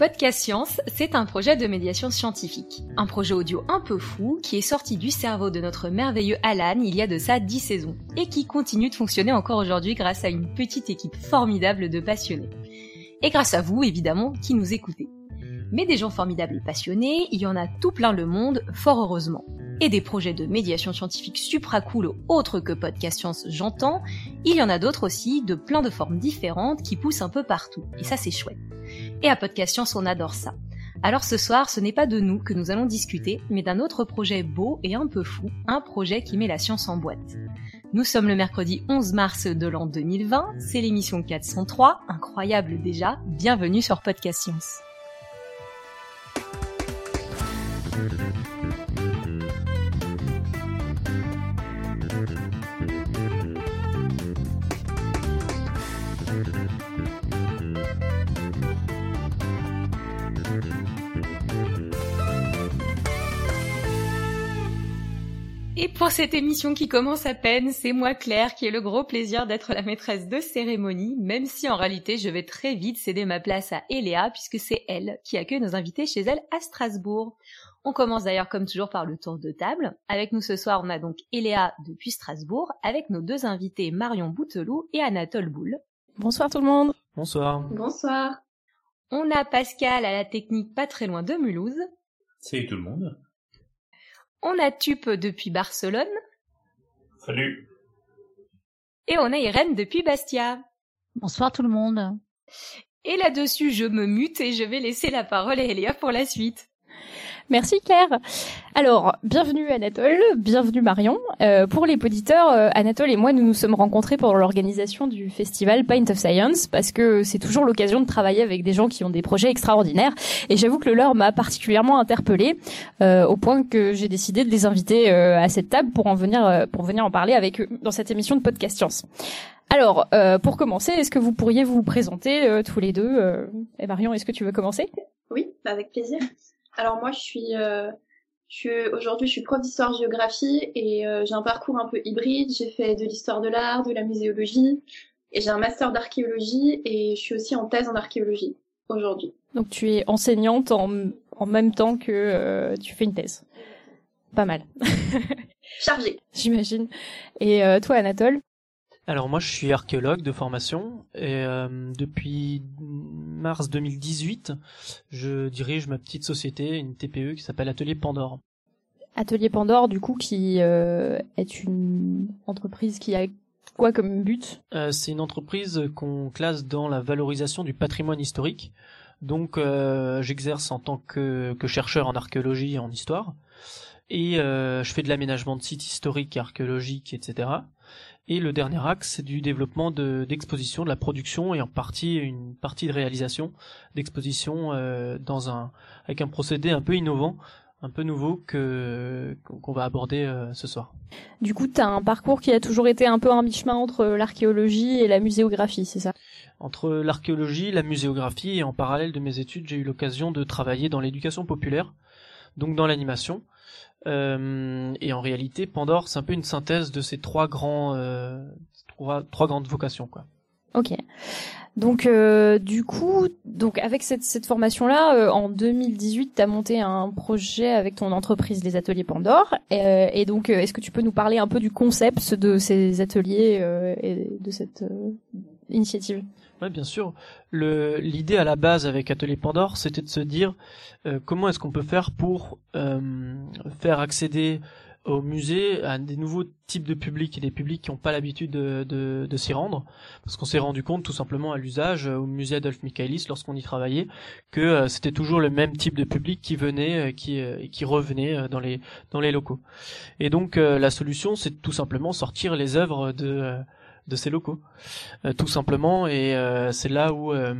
Podcast Science, c'est un projet de médiation scientifique. Un projet audio un peu fou qui est sorti du cerveau de notre merveilleux Alan il y a de ça 10 saisons et qui continue de fonctionner encore aujourd'hui grâce à une petite équipe formidable de passionnés. Et grâce à vous, évidemment, qui nous écoutez. Mais des gens formidables et passionnés, il y en a tout plein le monde, fort heureusement. Et des projets de médiation scientifique supra cool autres que Podcast Science, j'entends, il y en a d'autres aussi, de plein de formes différentes qui poussent un peu partout. Et ça c'est chouette. Et à Podcast Science, on adore ça. Alors ce soir, ce n'est pas de nous que nous allons discuter, mais d'un autre projet beau et un peu fou, un projet qui met la science en boîte. Nous sommes le mercredi 11 mars de l'an 2020, c'est l'émission 403, incroyable déjà, bienvenue sur Podcast Science. Et pour cette émission qui commence à peine, c'est moi Claire qui ai le gros plaisir d'être la maîtresse de cérémonie, même si en réalité je vais très vite céder ma place à Eléa puisque c'est elle qui accueille nos invités chez elle à Strasbourg. On commence d'ailleurs comme toujours par le tour de table. Avec nous ce soir, on a donc Eléa depuis Strasbourg avec nos deux invités Marion Bouteloup et Anatole Boule. Bonsoir tout le monde. Bonsoir. Bonsoir. On a Pascal à la technique pas très loin de Mulhouse. Salut tout le monde. On a Tup depuis Barcelone. Salut. Et on a Irène depuis Bastia. Bonsoir tout le monde. Et là-dessus, je me mute et je vais laisser la parole à Eléa pour la suite. Merci Claire. Alors, bienvenue Anatole, bienvenue Marion. Euh, pour les auditeurs, euh, Anatole et moi, nous nous sommes rencontrés pour l'organisation du festival Paint of Science parce que c'est toujours l'occasion de travailler avec des gens qui ont des projets extraordinaires. Et j'avoue que le leur m'a particulièrement interpellée euh, au point que j'ai décidé de les inviter à cette table pour en venir pour venir en parler avec eux dans cette émission de podcast science. Alors, pour commencer, est-ce que vous pourriez vous présenter tous les deux Et Marion, est-ce que tu veux commencer? Oui, avec plaisir. Alors moi, je suis, euh, je suis aujourd'hui, je suis prof d'histoire-géographie et euh, j'ai un parcours un peu hybride. J'ai fait de l'histoire de l'art, de la muséologie et j'ai un master d'archéologie et je suis aussi en thèse en archéologie aujourd'hui. Donc tu es enseignante en, en même temps que euh, tu fais une thèse. Pas mal. Chargée. J'imagine. Et euh, toi, Anatole alors moi je suis archéologue de formation et euh, depuis mars 2018 je dirige ma petite société, une TPE qui s'appelle Atelier Pandore. Atelier Pandore du coup qui euh, est une entreprise qui a quoi comme but? Euh, C'est une entreprise qu'on classe dans la valorisation du patrimoine historique. Donc j'exerce en tant que, que, chercheur en archéologie et en histoire et je fais de l'aménagement de sites historiques, archéologiques, etc. Et le dernier axe, c'est du développement d'exposition, de, la production et en partie une partie de réalisation d'exposition euh, dans un avec un procédé un peu innovant, un peu nouveau que qu'on va aborder euh, ce soir. Du coup, tu as un parcours qui a toujours été un peu un mi-chemin entre l'archéologie et la muséographie, c'est ça? Entre l'archéologie, la muséographie et en parallèle de mes études, j'ai eu l'occasion de travailler dans l'éducation populaire, donc dans l'animation. Euh, et en réalité, Pandore, c'est un peu une synthèse de ces trois grands, euh, trois, trois, grandes vocations, quoi. Ok. Donc, euh, du coup, donc avec cette, cette formation-là, euh, en 2018, tu as monté un projet avec ton entreprise, les ateliers Pandore. Et, et donc, est-ce que tu peux nous parler un peu du concept de ces ateliers et de cette initiative? Oui, bien sûr. L'idée à la base avec Atelier Pandore, c'était de se dire euh, comment est-ce qu'on peut faire pour euh, faire accéder au musée à des nouveaux types de publics et des publics qui n'ont pas l'habitude de, de, de s'y rendre parce qu'on s'est rendu compte tout simplement à l'usage au musée Adolphe Michaelis lorsqu'on y travaillait que euh, c'était toujours le même type de public qui venait qui qui revenait dans les dans les locaux et donc la solution c'est tout simplement sortir les œuvres de de ces locaux, euh, tout simplement. Et euh, c'est là où euh,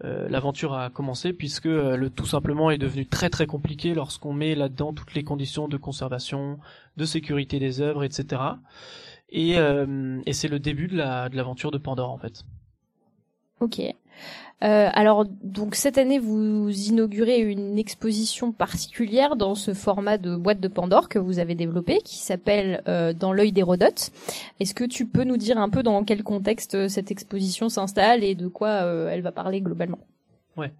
l'aventure a commencé puisque le tout simplement est devenu très très compliqué lorsqu'on met là-dedans toutes les conditions de conservation, de sécurité des œuvres, etc. Et, et c'est le début de la de l'aventure de Pandore en fait. Ok. Euh, alors donc cette année vous inaugurez une exposition particulière dans ce format de boîte de Pandore que vous avez développé qui s'appelle euh, Dans l'œil d'Hérodote. Est-ce que tu peux nous dire un peu dans quel contexte euh, cette exposition s'installe et de quoi elle va parler globalement? Ouais.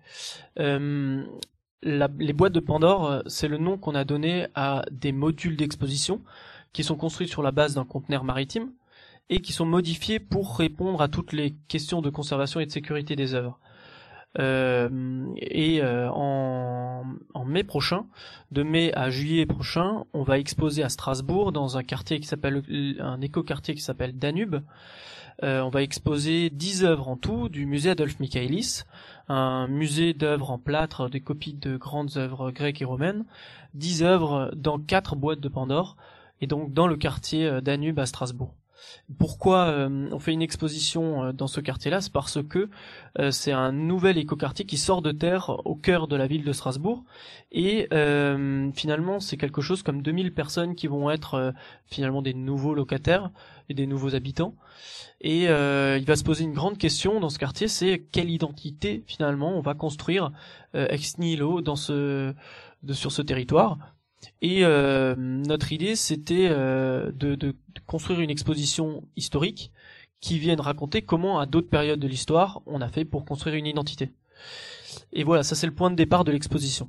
La, les boîtes de Pandore, c'est le nom qu'on a donné à des modules d'exposition qui sont construits sur la base d'un conteneur maritime et qui sont modifiés pour répondre à toutes les questions de conservation et de sécurité des œuvres. Euh, et euh, en, mai prochain, de mai à juillet prochain, on va exposer à Strasbourg dans un quartier qui s'appelle un éco-quartier qui s'appelle Danube. Euh, on va exposer 10 œuvres en tout du musée Adolphe Michaelis, un musée d'œuvres en plâtre, des copies de grandes œuvres grecques et romaines, 10 œuvres dans quatre boîtes de Pandore, et donc dans le quartier Danube à Strasbourg. Pourquoi euh, on fait une exposition euh, dans ce quartier-là? C'est parce que euh, c'est un nouvel écoquartier qui sort de terre au cœur de la ville de Strasbourg. Et finalement c'est quelque chose comme 2000 personnes qui vont être finalement des nouveaux locataires et des nouveaux habitants. Et il va se poser une grande question dans ce quartier, c'est quelle identité finalement on va construire ex nihilo sur ce territoire? Et euh, notre idée, c'était euh, de, de, construire une exposition historique qui vienne raconter comment, à d'autres périodes de l'histoire, on a fait pour construire une identité. Et voilà, ça c'est le point de départ de l'exposition.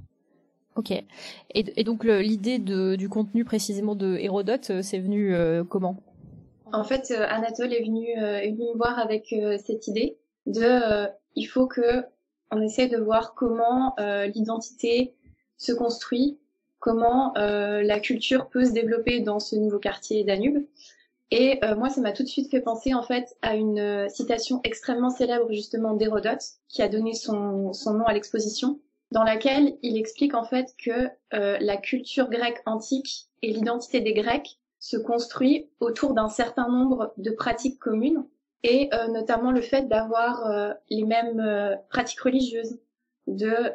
Ok. Et, et donc l'idée du contenu précisément de Hérodote, euh, c'est venu comment? En fait, Anatole est venu, est venu me voir avec cette idée de il faut que on essaie de voir comment l'identité se construit comment euh, la culture peut se développer dans ce nouveau quartier Danube. Et euh, moi, ça m'a tout de suite fait penser en fait à une euh, citation extrêmement célèbre justement d'Hérodote, qui a donné son, nom à l'exposition, dans laquelle il explique en fait que la culture grecque antique et l'identité des Grecs se construit autour d'un certain nombre de pratiques communes, et notamment le fait d'avoir les mêmes pratiques religieuses, de,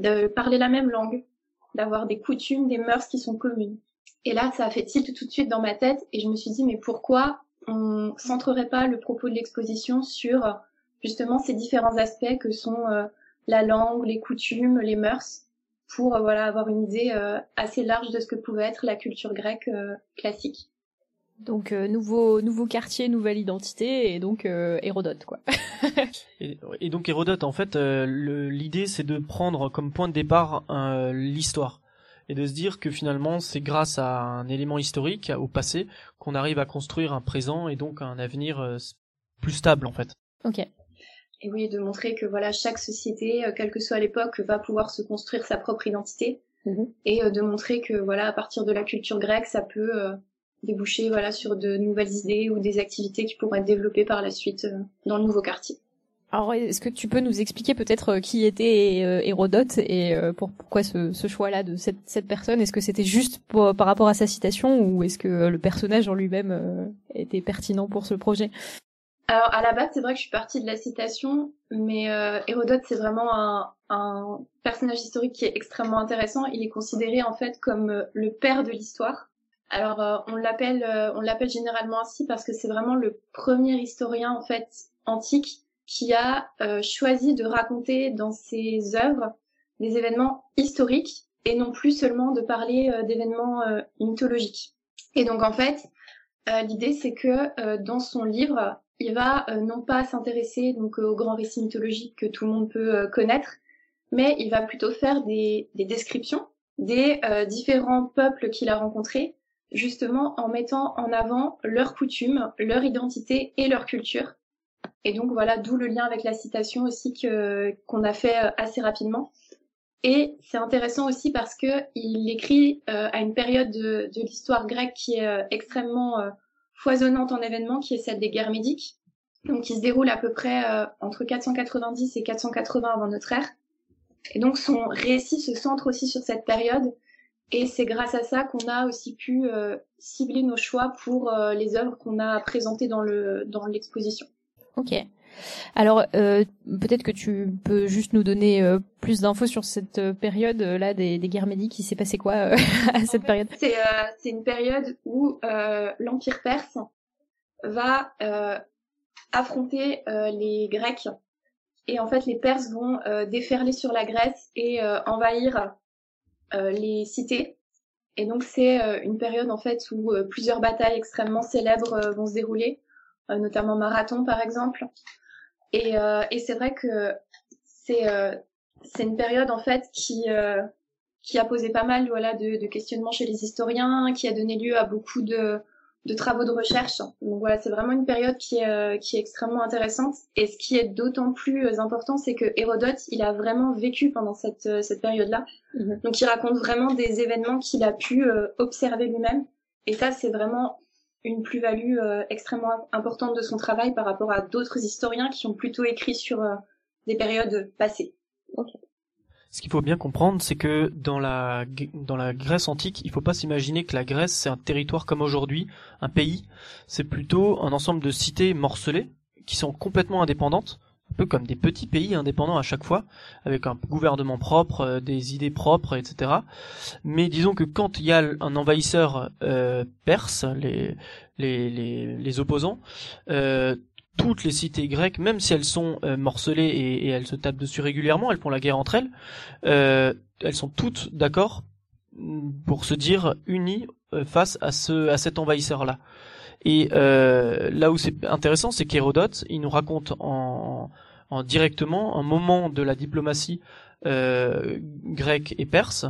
de parler la même langue, d'avoir des coutumes, des mœurs qui sont communes. Et là, ça a fait tilt tout de suite dans ma tête et je me suis dit, mais pourquoi on centrerait pas le propos de l'exposition sur justement ces différents aspects que sont euh, la langue, les coutumes, les mœurs, pour euh, voilà avoir une idée euh, assez large de ce que pouvait être la culture grecque classique. Donc nouveau nouveau quartier, nouvelle identité et donc Hérodote quoi. et, donc Hérodote en fait l'idée c'est de prendre comme point de départ l'histoire et de se dire que finalement c'est grâce à un élément historique au passé qu'on arrive à construire un présent et donc un avenir plus stable en fait. Ok. Et oui, de montrer que voilà chaque société, quelle que soit l'époque, va pouvoir se construire sa propre identité mm-hmm. et de montrer que voilà à partir de la culture grecque ça peut déboucher voilà sur de nouvelles idées ou des activités qui pourraient être développées par la suite euh, dans le nouveau quartier. Alors, est-ce que tu peux nous expliquer peut-être euh, qui était euh, Hérodote et pourquoi ce, choix-là de cette, cette personne? Est-ce que c'était juste par rapport à sa citation ou est-ce que le personnage en lui-même était pertinent pour ce projet? Alors, à la base, c'est vrai que je suis partie de la citation, mais Hérodote, c'est vraiment un, un personnage historique qui est extrêmement intéressant. Il est considéré en fait comme le père de l'histoire. Alors euh, on l'appelle euh, on l'appelle généralement ainsi parce que c'est vraiment le premier historien en fait antique qui a euh, choisi de raconter dans ses œuvres des événements historiques et non plus seulement de parler d'événements mythologiques. Et donc en fait, l'idée c'est que dans son livre, il va non pas s'intéresser donc aux grands récits mythologiques que tout le monde peut connaître, mais il va plutôt faire des, des descriptions des différents peuples qu'il a rencontrés justement en mettant en avant leurs coutumes, leur identité et leur culture. Et donc voilà, d'où le lien avec la citation aussi que qu'on a fait euh, assez rapidement. Et c'est intéressant aussi parce que il écrit euh, à une période de, de l'histoire grecque qui est euh, extrêmement foisonnante en événements, qui est celle des guerres médiques, donc qui se déroule à peu près entre 490 et 480 avant notre ère. Et donc son récit se centre aussi sur cette période et c'est grâce à ça qu'on a aussi pu euh, cibler nos choix pour euh, les œuvres qu'on a présentées dans le dans l'exposition. Ok. Alors euh, peut-être que tu peux juste nous donner plus d'infos sur cette période là des, des guerres médiques. Il s'est passé quoi à cette période? C'est c'est une période où l'empire perse va affronter les Grecs Et en fait, les Perses vont déferler sur la Grèce et envahir les cités. Et donc c'est une période en fait où plusieurs batailles extrêmement célèbres vont se dérouler, notamment Marathon par exemple. Et, et c'est vrai que c'est c'est une période en fait qui qui a posé pas mal voilà de, de, questionnements chez les historiens, qui a donné lieu à beaucoup de, de travaux de recherche. Donc voilà, c'est vraiment une période qui est, euh, qui est extrêmement intéressante. Et ce qui est d'autant plus euh, important, c'est que Hérodote, il a vraiment vécu pendant cette, euh, cette période-là. Mhm. Donc il raconte vraiment des événements qu'il a pu observer lui-même. Et ça, c'est vraiment une plus-value extrêmement importante de son travail par rapport à d'autres historiens qui ont plutôt écrit sur des périodes passées. Okay. Ce qu'il faut bien comprendre, c'est que dans la, dans la Grèce antique, il ne faut pas s'imaginer que la Grèce c'est un territoire comme aujourd'hui, un pays. C'est plutôt un ensemble de cités morcelées qui sont complètement indépendantes, un peu comme des petits pays indépendants à chaque fois, avec un gouvernement propre, euh, des idées propres, etc. Mais disons que quand il y a un envahisseur euh, perse, les, les, les, les opposants, euh, toutes les cités grecques, même si elles sont euh, morcelées et, elles se tapent dessus régulièrement, elles font la guerre entre elles, euh, elles sont toutes d'accord pour se dire unies euh, face à ce à cet envahisseur là. Et là où c'est intéressant, c'est qu'Hérodote, il nous raconte en, directement un moment de la diplomatie grecque et perse,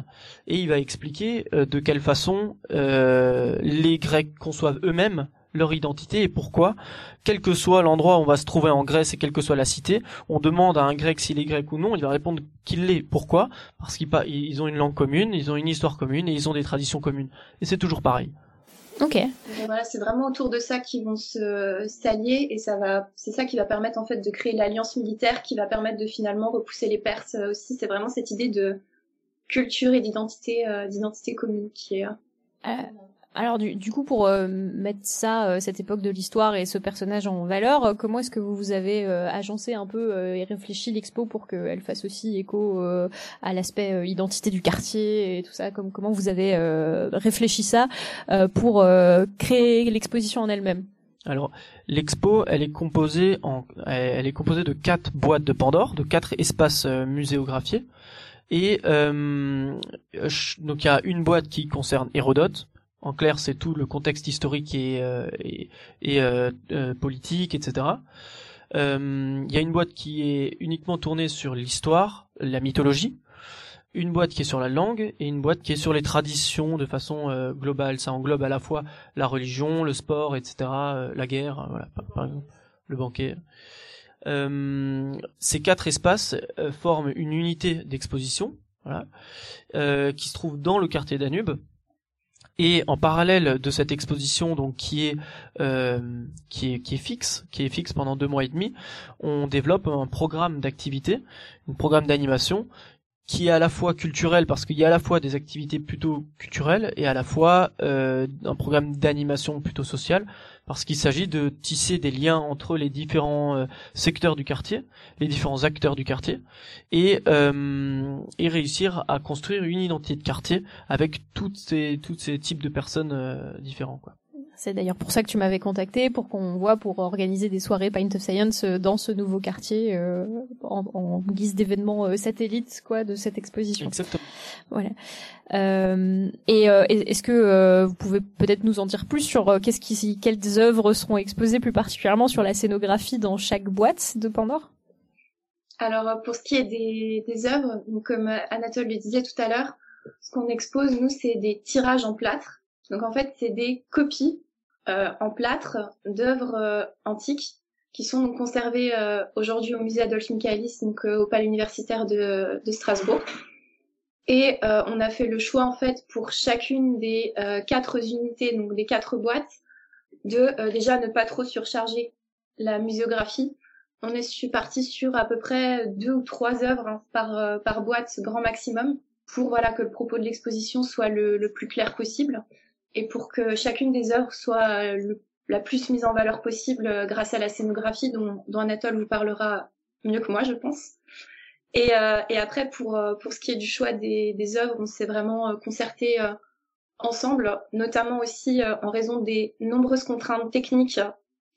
et il va expliquer de quelle façon les Grecs conçoivent eux-mêmes leur identité et pourquoi, quel que soit l'endroit où on va se trouver en Grèce et quelle que soit la cité, on demande à un grec s'il est grec ou non, il va répondre qu'il l'est. Pourquoi? Parce qu'ils ont une langue commune, ils ont une histoire commune et ils ont des traditions communes. Et c'est toujours pareil. Ok. voilà, c'est vraiment autour de ça qu'ils vont se s'allier et ça va, c'est ça qui va permettre en fait de créer l'alliance militaire qui va permettre de finalement repousser les Perses aussi. C'est vraiment cette idée de culture et d'identité, euh, d'identité commune qui est. Euh, alors du, du, coup, pour euh, mettre ça, euh, cette époque de l'histoire et ce personnage en valeur, euh, comment est-ce que vous vous avez agencé un peu et réfléchi l'expo pour qu'elle fasse aussi écho à l'aspect identité du quartier et tout ça? Comme, Comment vous avez réfléchi ça pour créer l'exposition en elle-même? Alors, l'expo, elle est composée en, elle est composée de quatre boîtes de Pandore, de quatre espaces muséographiés. Et donc il y a une boîte qui concerne Hérodote, en clair, c'est tout le contexte historique et, euh, euh, euh, politique, etc. Il y a une boîte qui est uniquement tournée sur l'histoire, la mythologie, une boîte qui est sur la langue et une boîte qui est sur les traditions de façon globale. Ça englobe à la fois la religion, le sport, etc., la guerre, par, exemple, le banquet. ces quatre espaces forment une unité d'exposition, qui se trouve dans le quartier Danube et en parallèle de cette exposition, donc qui est euh, qui est qui est fixe, qui est fixe pendant deux mois et demi, on développe un programme d'activité, un programme d'animation qui est à la fois culturel parce qu'il y a à la fois des activités plutôt culturelles et à la fois euh, un programme d'animation plutôt social parce qu'il s'agit de tisser des liens entre les différents euh, secteurs du quartier, les différents acteurs du quartier et euh, et réussir à construire une identité de quartier avec toutes ces toutes ces types de personnes euh, différents quoi. C'est d'ailleurs pour ça que tu m'avais contacté, pour qu'on voit, pour organiser des soirées Paint of Science euh, dans ce nouveau quartier, euh, en, en, guise d'événement euh, satellite, quoi, de cette exposition. Exactement. Voilà. Euh, et euh, est-ce que vous pouvez peut-être nous en dire plus sur qu'est-ce qui, quelles œuvres seront exposées plus particulièrement sur la scénographie dans chaque boîte de Pandore? Alors, pour ce qui est des, des œuvres, comme Anatole le disait tout à l'heure, ce qu'on expose, nous, c'est des tirages en plâtre. Donc en fait, c'est des copies en plâtre d'œuvres euh, antiques qui sont conservées euh, aujourd'hui au musée Adolphe Michaelis, donc au palais universitaire de, de Strasbourg. Et on a fait le choix en fait pour chacune des quatre unités, donc des quatre boîtes, de déjà ne pas trop surcharger la muséographie. On est parti sur à peu près deux ou trois œuvres hein, par, par boîte grand maximum pour voilà que le propos de l'exposition soit le, le, plus clair possible et pour que chacune des œuvres soit la plus mise en valeur possible euh, grâce à la scénographie dont, Anatole vous parlera mieux que moi, je pense. Et, euh, après, pour, euh, pour ce qui est du choix des, des œuvres, on s'est vraiment concerté ensemble, notamment aussi en raison des nombreuses contraintes techniques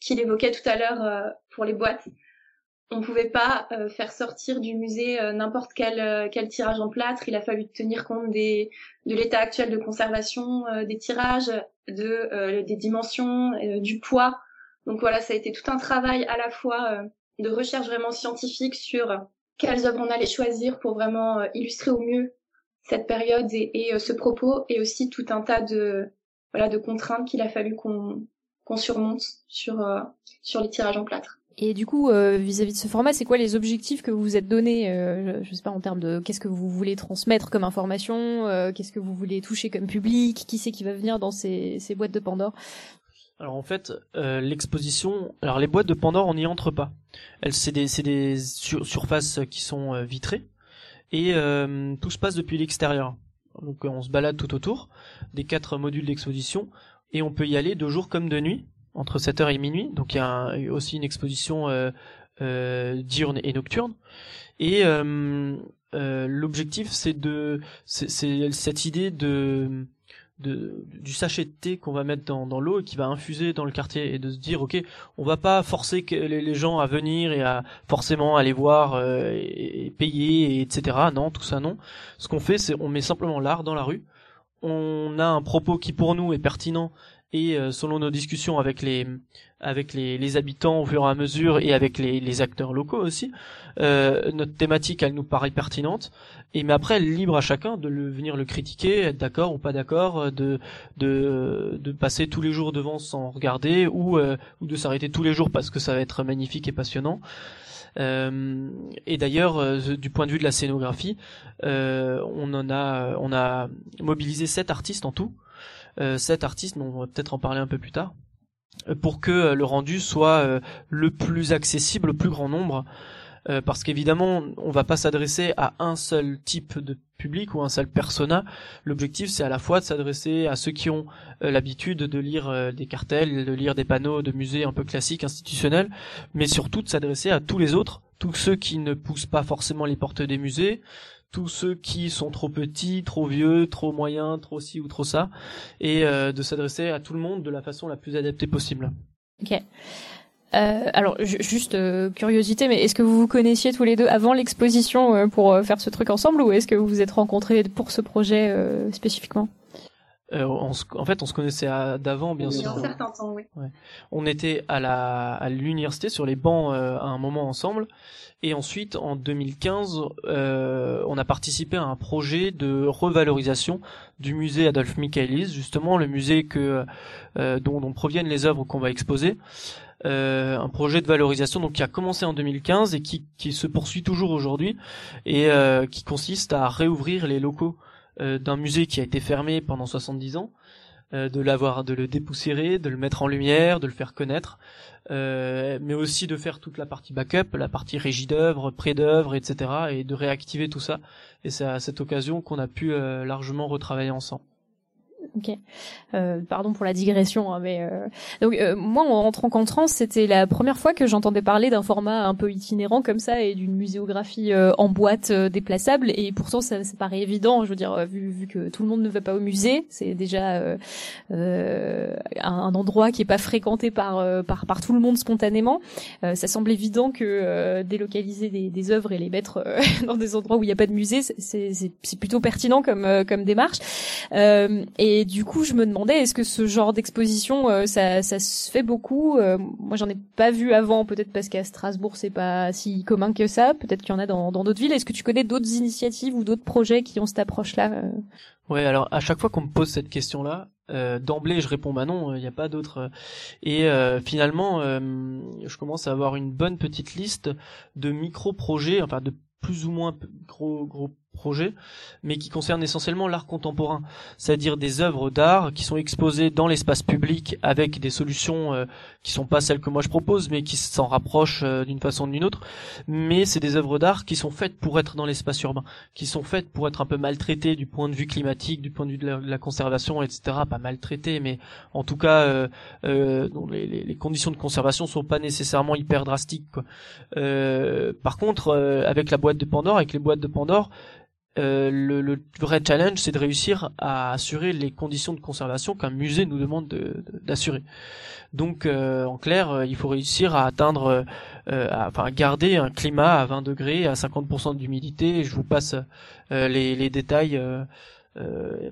qu'il évoquait tout à l'heure pour les boîtes. On pouvait pas faire sortir du musée n'importe quel, quel tirage en plâtre. Il a fallu tenir compte des, de l'état actuel de conservation des tirages, de des dimensions, du poids. Donc voilà, ça a été tout un travail à la fois de recherche vraiment scientifique sur quelles œuvres on allait choisir pour vraiment illustrer au mieux cette période et, ce propos, et aussi tout un tas de voilà de contraintes qu'il a fallu qu'on qu'on surmonte sur sur les tirages en plâtre. Et du coup, euh, vis-à-vis de ce format, c'est quoi les objectifs que vous vous êtes donnés euh, Je sais pas en termes de qu'est-ce que vous voulez transmettre comme information, euh, qu'est-ce que vous voulez toucher comme public, qui c'est qui va venir dans ces, boîtes de Pandore? Alors en fait, l'exposition, alors les boîtes de Pandore, on n'y entre pas. C'est des, c'est des surfaces qui sont vitrées et tout se passe depuis l'extérieur. Donc on se balade tout autour des quatre modules d'exposition et on peut y aller de jour comme de nuit entre 7h et minuit. Donc il y a aussi une exposition euh, euh, diurne et nocturne. Et euh, l'objectif c'est de c'est cette idée du sachet de thé qu'on va mettre dans, l'eau et qui va infuser dans le quartier et de se dire ok on va pas forcer les, gens à venir et à forcément aller voir et, payer et etc non tout ça non ce qu'on fait c'est on met simplement l'art dans la rue on a un propos qui pour nous est pertinent et euh, selon nos discussions avec les avec les, les, habitants au fur et à mesure et avec les, les acteurs locaux aussi, euh, notre thématique elle nous paraît pertinente. Et mais après libre à chacun de le, venir le critiquer, être d'accord ou pas d'accord, de, de de passer tous les jours devant sans regarder ou euh, ou de s'arrêter tous les jours parce que ça va être magnifique et passionnant. Euh, et d'ailleurs, euh, du point de vue de la scénographie, euh, on en a on a mobilisé sept artistes en tout euh, cet artiste, on va peut-être en parler un peu plus tard, euh, pour que euh, le rendu soit le plus accessible au plus grand nombre. parce qu'évidemment, on va pas s'adresser à un seul type de public ou un seul persona. L'objectif, c'est à la fois de s'adresser à ceux qui ont l'habitude de lire des cartels, de lire des panneaux de musées un peu classiques, institutionnels, mais surtout de s'adresser à tous les autres, tous ceux qui ne poussent pas forcément les portes des musées, tous ceux qui sont trop petits, trop vieux, trop moyens, trop ci ou trop ça, et euh, de s'adresser à tout le monde de la façon la plus adaptée possible. Ok. Euh, alors juste euh, curiosité, mais est-ce que vous vous connaissiez tous les deux avant l'exposition euh, pour faire ce truc ensemble, ou est-ce que vous vous êtes rencontrés pour ce projet spécifiquement? En fait, on se connaissait d'avant, bien sûr. Un certain temps, oui. Ouais. On était à la à l'université sur les bancs à un moment ensemble, et ensuite, en 2015, euh, on a participé à un projet de revalorisation du musée Adolphe Michaelis, justement le musée que euh, dont, dont, proviennent les œuvres qu'on va exposer. Euh, un projet de valorisation donc qui a commencé en 2015 et qui, qui se poursuit toujours aujourd'hui et euh, qui consiste à réouvrir les locaux euh, d'un musée qui a été fermé pendant 70 ans euh, de l'avoir, de le dépoussiérer, de le mettre en lumière, de le faire connaître, euh, mais aussi de faire toute la partie backup, la partie régie d'œuvre, pré d'œuvre, etc., et de réactiver tout ça. Et c'est à cette occasion qu'on a pu euh, largement retravailler ensemble. Ok. Euh, pardon pour la digression, hein, mais euh... donc euh, moi en rentrant en trans, c'était la première fois que j'entendais parler d'un format un peu itinérant comme ça et d'une muséographie euh, en boîte euh, déplaçable. Et pourtant ça, ça paraît évident. Je veux dire, vu, vu que tout le monde ne va pas au musée, c'est déjà un, un, endroit qui est pas fréquenté par par par tout le monde spontanément. ça semble évident que délocaliser des, des œuvres et les mettre dans des endroits où il n'y a pas de musée, c'est c'est plutôt pertinent comme comme démarche. et et du coup, je me demandais, est-ce que ce genre d'exposition, euh, ça, ça se fait beaucoup euh, Moi, j'en ai pas vu avant, peut-être parce qu'à Strasbourg, c'est pas si commun que ça. Peut-être qu'il y en a dans d'autres villes. Est-ce que tu connais d'autres initiatives ou d'autres projets qui ont cette approche-là euh? Ouais, alors à chaque fois qu'on me pose cette question-là, d'emblée, je réponds bah non, il n'y a pas d'autres. Et finalement, je commence à avoir une bonne petite liste de micro-projets, enfin de plus ou moins gros gros projet, mais qui concerne essentiellement l'art contemporain, c'est-à-dire des œuvres d'art qui sont exposées dans l'espace public avec des solutions euh, qui sont pas celles que moi je propose, mais qui s'en rapprochent euh, d'une façon ou d'une autre. Mais c'est des œuvres d'art qui sont faites pour être dans l'espace urbain, qui sont faites pour être un peu maltraitées du point de vue climatique, du point de vue de la, conservation, etc. Pas maltraitées, mais en tout cas, euh, euh les, conditions de conservation sont pas nécessairement hyper drastiques. Quoi. par contre, avec la boîte de Pandore, avec les boîtes de Pandore, euh, le, le, vrai challenge, c'est de réussir à assurer les conditions de conservation qu'un musée nous demande d'assurer. Donc, euh, en clair, euh, il faut réussir à atteindre enfin garder un climat à 20 degrés, à 50% d'humidité. Je vous passe les, les, détails. Euh,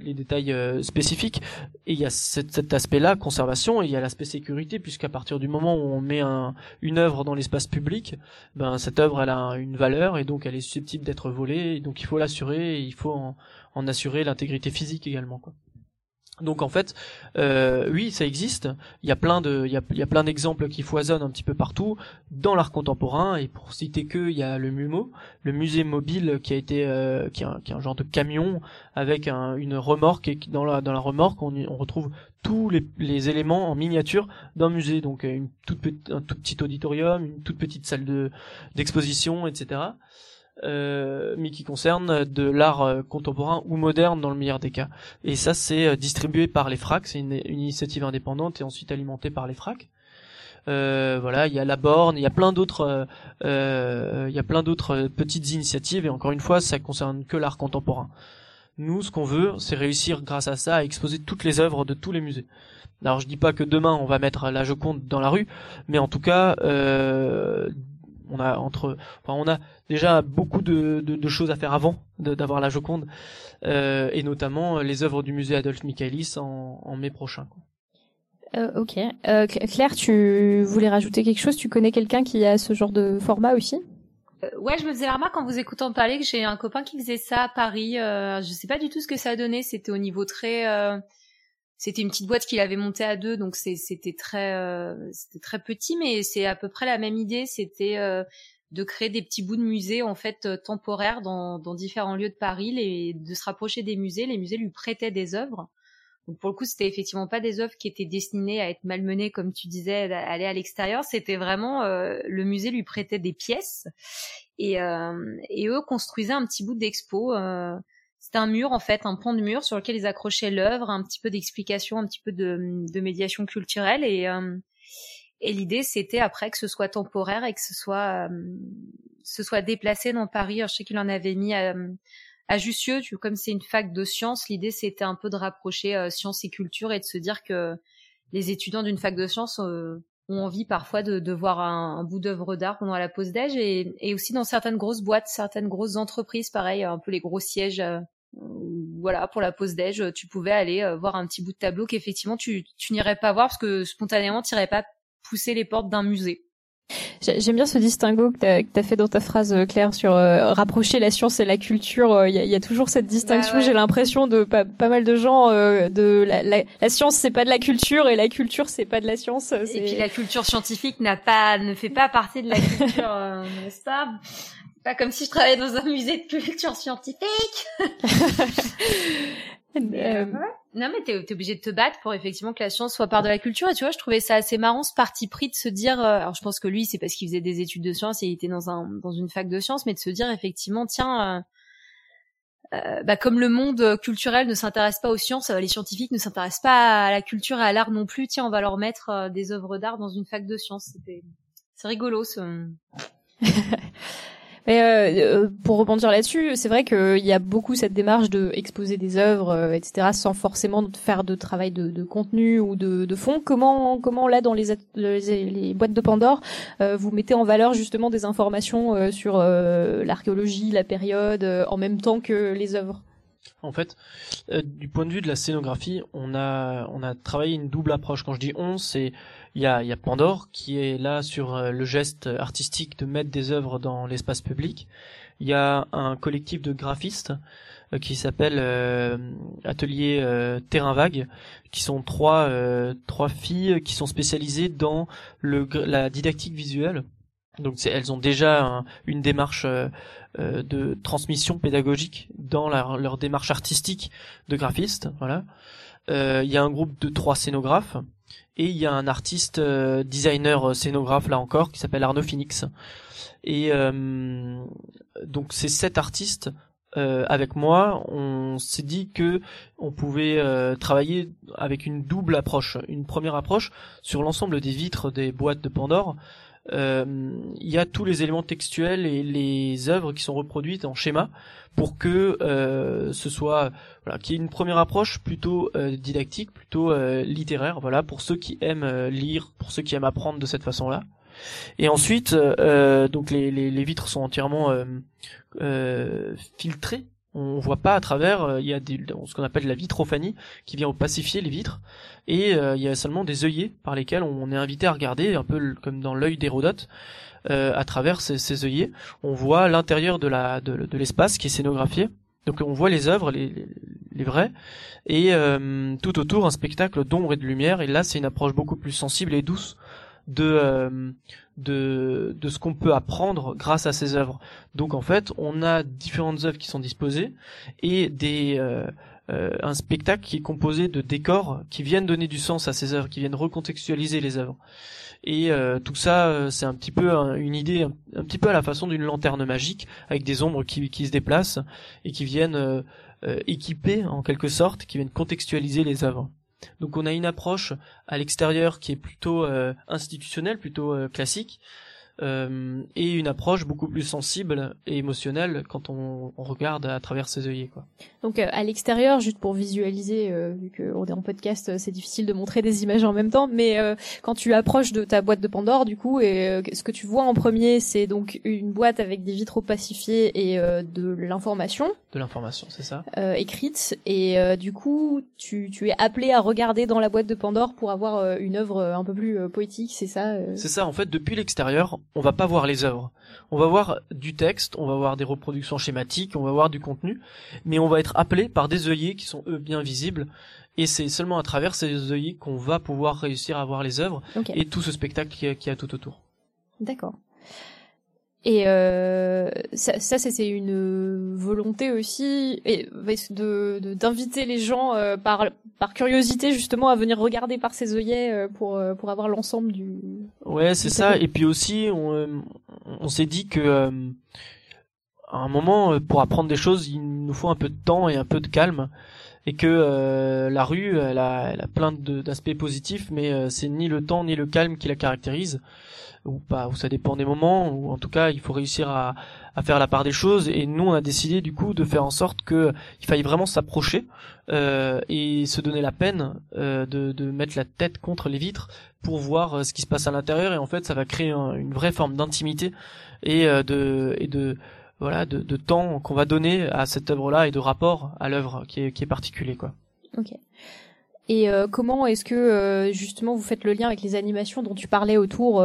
les détails euh, spécifiques. Et il y a cet, aspect-là, conservation, et il y a l'aspect sécurité, puisqu'à partir du moment où on met un, une œuvre dans l'espace public, ben cette œuvre elle a une valeur et donc elle est susceptible d'être volée. Donc il faut l'assurer, et il faut en, assurer l'intégrité physique également. Donc en fait, euh, oui, ça existe. Il y a plein de, il y a, plein d'exemples qui foisonnent un petit peu partout dans l'art contemporain. Et pour citer que, il y a le MUMO, le musée mobile qui a été, euh, qui, est un, genre de camion avec un, une remorque et dans la dans la remorque on, retrouve tous les, éléments en miniature d'un musée. Donc une toute un tout petit auditorium, une toute petite salle de d'exposition, etc. Euh, mais qui concerne de l'art euh, contemporain ou moderne dans le meilleur des cas. Et ça, c'est euh, distribué par les FRAC, c'est une, initiative indépendante et ensuite alimentée par les FRAC. Euh, voilà, il y a la borne, il y a plein d'autres, euh, il y a plein d'autres petites initiatives et encore une fois, ça concerne que l'art contemporain. Nous, ce qu'on veut, c'est réussir grâce à ça à exposer toutes les œuvres de tous les musées. Alors, je dis pas que demain on va mettre la Joconde dans la rue, mais en tout cas, euh, on a entre, enfin, on a déjà beaucoup de, de, choses à faire avant d'avoir la Joconde, euh, et notamment les œuvres du musée Adolphe Michaelis en, en mai prochain. Euh, ok. Euh, Claire, tu voulais rajouter quelque chose? Tu connais quelqu'un qui a ce genre de format aussi? Euh, Ouais, je me faisais la remarque en vous écoutant parler que j'ai un copain qui faisait ça à Paris. Euh, je sais pas du tout ce que ça a donné. C'était au niveau très c'était une petite boîte qu'il avait montée à deux, donc c'était très, euh, c'était très petit, mais c'est à peu près la même idée. C'était euh, de créer des petits bouts de musées en fait euh, temporaires dans, dans différents lieux de Paris, et de se rapprocher des musées. Les musées lui prêtaient des œuvres. Donc pour le coup, c'était effectivement pas des œuvres qui étaient destinées à être malmenées, comme tu disais, à aller à l'extérieur. C'était vraiment le musée lui prêtait des pièces et, et eux construisaient un petit bout d'expo. C'était un mur en fait, un pan de mur sur lequel ils accrochaient l'œuvre, un petit peu d'explication, un petit peu de, de médiation culturelle et euh, et l'idée c'était après que ce soit temporaire et que ce soit euh, ce soit déplacé dans Paris. je sais qu'il en avait mis à, à Jussieu, tu, comme c'est une fac de sciences, l'idée c'était un peu de rapprocher euh, sciences et culture et de se dire que les étudiants d'une fac de sciences ont envie parfois de, de voir un, bout d'œuvre d'art pendant la pause déj et, et, aussi dans certaines grosses boîtes, certaines grosses entreprises, pareil, un peu les gros sièges voilà, pour la pause déj, tu pouvais aller euh, voir un petit bout de tableau qu'effectivement tu, tu n'irais pas voir parce que spontanément tu n'irais pas pousser les portes d'un musée. J'aime bien ce distinguo que tu as, fait dans ta phrase, euh, Claire, sur euh, rapprocher la science et la culture. Il y, a, y, a, toujours cette distinction. Bah J'ai l'impression de pas, pas, mal de gens de la, la, la science c'est pas de la culture et la culture c'est pas de la science. Et puis la culture scientifique n'a pas ne fait pas partie de la culture, n'est-ce pas? Pas comme si je travaillais dans un musée de culture scientifique. Euh, non, mais t'es es obligé de te battre pour effectivement que la science soit part de la culture. Et tu vois, je trouvais ça assez marrant ce parti pris de se dire. Euh, alors, je pense que lui, c'est parce qu'il faisait des études de sciences et il était dans un dans une fac de sciences, mais de se dire effectivement, tiens. Euh, bah, comme le monde culturel ne s'intéresse pas aux sciences, les scientifiques ne s'intéressent pas à la culture et à l'art non plus. Tiens, on va leur mettre des œuvres d'art dans une fac de sciences. C'est rigolo ce. Mais euh, euh, pour rebondir là-dessus, c'est vrai qu'il y a beaucoup cette démarche de exposer des œuvres, euh, etc., sans forcément faire de travail de, de contenu ou de, de, fond. Comment, comment là, dans les, les, boîtes de Pandore, euh, vous mettez en valeur justement des informations sur l'archéologie, la période, en même temps que les œuvres? En fait, du point de vue de la scénographie, on a on a travaillé une double approche. Quand je dis on, c'est il y a, y a Pandore qui est là sur euh, le geste artistique de mettre des œuvres dans l'espace public. Il y a un collectif de graphistes euh, qui s'appelle euh, Atelier Terrain Vague, qui sont trois trois filles qui sont spécialisées dans le la didactique visuelle. Donc elles ont déjà une démarche de transmission pédagogique dans leur démarche artistique de graphiste. Voilà. Il y a un groupe de trois scénographes et il y a un artiste euh, designer euh, scénographe là encore qui s'appelle Arnaud Phoenix et euh, donc ces sept artistes avec moi, on s'est dit que on pouvait travailler avec une double approche. Une première approche sur l'ensemble des vitres des boîtes de Pandore. Il y a tous les éléments textuels et les œuvres qui sont reproduites en schéma pour que euh, ce soit voilà, qui est une première approche plutôt euh, didactique, plutôt euh, littéraire, voilà, pour ceux qui aiment lire, pour ceux qui aiment apprendre de cette façon-là. Et ensuite, euh, donc les, les, les, vitres sont entièrement euh, euh, filtrées. On voit pas à travers. Il y a des, ce qu'on appelle la vitrophanie qui vient opacifier les vitres. Et il y a seulement des œillets par lesquels on est invité à regarder, un peu comme dans l'œil d'Hérodote. à travers ces, ces, œillets, on voit l'intérieur de la de, de l'espace qui est scénographié. Donc on voit les œuvres, les, les, vrais, et tout autour un spectacle d'ombre et de lumière. Et là, c'est une approche beaucoup plus sensible et douce de euh, de, de ce qu'on peut apprendre grâce à ces œuvres. Donc en fait, on a différentes œuvres qui sont disposées et des euh, euh, un spectacle qui est composé de décors qui viennent donner du sens à ces œuvres, qui viennent recontextualiser les œuvres. Et tout ça, c'est un petit peu une idée, un, petit peu à la façon d'une lanterne magique, avec des ombres qui, qui se déplacent et qui viennent équiper en quelque sorte, qui viennent contextualiser les œuvres. Donc on a une approche à l'extérieur qui est plutôt euh, institutionnelle, plutôt euh, classique, euh, et une approche beaucoup plus sensible et émotionnelle quand on, on regarde à travers ses œillets. Quoi. Donc euh, à l'extérieur, juste pour visualiser, euh, vu qu'on est en podcast, c'est difficile de montrer des images en même temps, mais quand tu approches de ta boîte de Pandore, du coup, et ce que tu vois en premier, c'est donc une boîte avec des vitres opacifiées et de l'information. De l'information, c'est ça. écrite, et du coup, tu, tu es appelé à regarder dans la boîte de Pandore pour avoir une œuvre un peu plus poétique, c'est ça C'est ça, en fait, depuis l'extérieur, on va pas voir les œuvres. On va voir du texte, on va voir des reproductions schématiques, on va voir du contenu, mais on va être appelé par des œillets qui sont eux bien visibles. Et c'est seulement à travers ces œillets qu'on va pouvoir réussir à voir les œuvres et tout ce spectacle qui a, qui a tout autour. D'accord. Et euh, ça, ça c'est une volonté aussi et, de d'inviter les gens euh, par par curiosité justement à venir regarder par ces œillets euh, pour euh, pour avoir l'ensemble du. Ouais, c'est ça. Et puis aussi, on, on s'est dit que à un moment, pour apprendre des choses, il nous faut un peu de temps et un peu de calme et que la rue, elle a, elle a plein d'aspects positifs, mais c'est ni le temps ni le calme qui la caractérise ou pas, ou ça dépend des moments, ou en tout cas il faut réussir à, à faire la part des choses. Et nous on a décidé du coup de faire en sorte que il faille vraiment s'approcher euh, et se donner la peine euh, de, de mettre la tête contre les vitres pour voir euh, ce qui se passe à l'intérieur. Et en fait ça va créer une vraie forme d'intimité et euh, de et de voilà de, de temps qu'on va donner à cette œuvre-là et de rapport à l'œuvre qui est, qui est particulier quoi. Ok. Et euh, comment est-ce que euh, justement vous faites le lien avec les animations dont tu parlais autour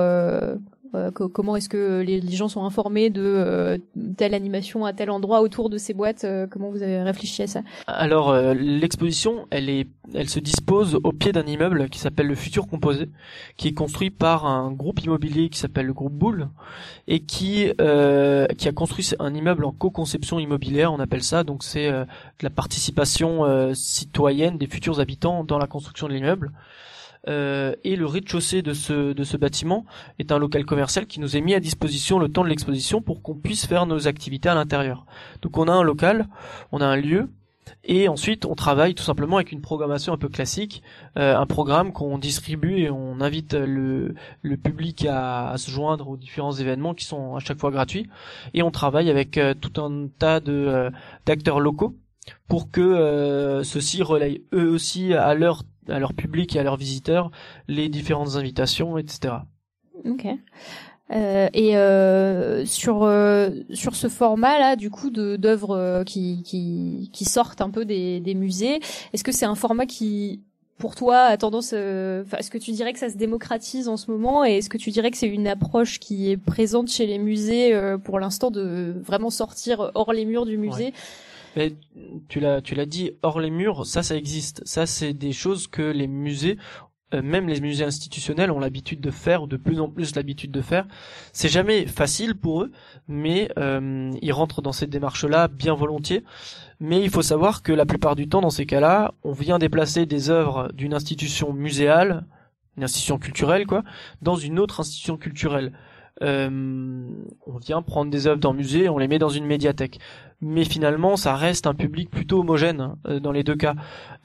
euh, comment est-ce que les, gens sont informés de euh, telle animation à tel endroit autour de ces boîtes euh, Comment vous avez réfléchi à ça? Alors l'exposition, elle se dispose au pied d'un immeuble qui s'appelle le Futur Composé, qui est construit par un groupe immobilier qui s'appelle le groupe Boule et qui a construit un immeuble en co-conception immobilière, on appelle ça. Donc c'est la participation citoyenne des futurs habitants dans la construction de l'immeuble. Euh, et le rez-de-chaussée de ce, de ce bâtiment est un local commercial qui nous est mis à disposition le temps de l'exposition pour qu'on puisse faire nos activités à l'intérieur. Donc on a un local, on a un lieu, et ensuite on travaille tout simplement avec une programmation un peu classique, euh, un programme qu'on distribue et on invite le, le public à, se joindre aux différents événements qui sont à chaque fois gratuits, et on travaille avec euh, tout un tas de d'acteurs locaux pour que ceux-ci relayent eux aussi à leur à leur public et à leurs visiteurs les différentes invitations, etc. Ok. Euh, et euh, sur euh, sur ce format là du coup de d'œuvres euh, qui, qui qui sortent un peu des des musées est-ce que c'est un format qui pour toi a tendance euh, est-ce que tu dirais que ça se démocratise en ce moment et est-ce que tu dirais que c'est une approche qui est présente chez les musées pour l'instant de vraiment sortir hors les murs du musée? Mais tu l'as, tu l'as dit, hors les murs, ça, ça existe. Ça, c'est des choses que les musées, euh, même les musées institutionnels, ont l'habitude de faire, ou de plus en plus l'habitude de faire. C'est jamais facile pour eux, mais euh, ils rentrent dans cette démarche-là bien volontiers. Mais il faut savoir que la plupart du temps, dans ces cas-là, on vient déplacer des œuvres d'une institution muséale, une institution culturelle, quoi, dans une autre institution culturelle. Euh, on vient prendre des œuvres dans musée, on les met dans une médiathèque. Mais finalement, ça reste un public plutôt homogène euh, dans les deux cas.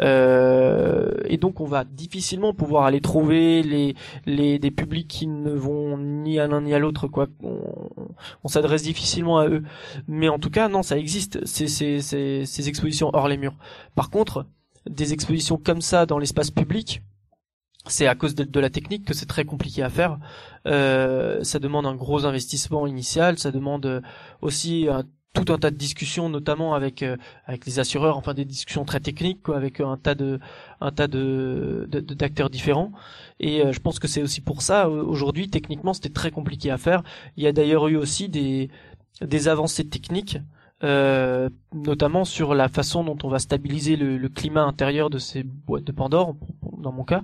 Euh, et donc, on va difficilement pouvoir aller trouver les, les des publics qui ne vont ni à l'un ni à l'autre. Quoi, on, s'adresse difficilement à eux. Mais en tout cas, non, ça existe. Ces, ces expositions hors les murs. Par contre, des expositions comme ça dans l'espace public, c'est à cause de, la technique que c'est très compliqué à faire. Euh, ça demande un gros investissement initial, ça demande aussi un, tout un tas de discussions, notamment avec euh, avec les assureurs, enfin des discussions très techniques, quoi, avec un tas de un tas de d'acteurs différents. Et euh, je pense que c'est aussi pour ça aujourd'hui, techniquement, c'était très compliqué à faire. Il y a d'ailleurs eu aussi des des avancées techniques euh, notamment sur la façon dont on va stabiliser le, climat intérieur de ces boîtes de Pandore, dans mon cas,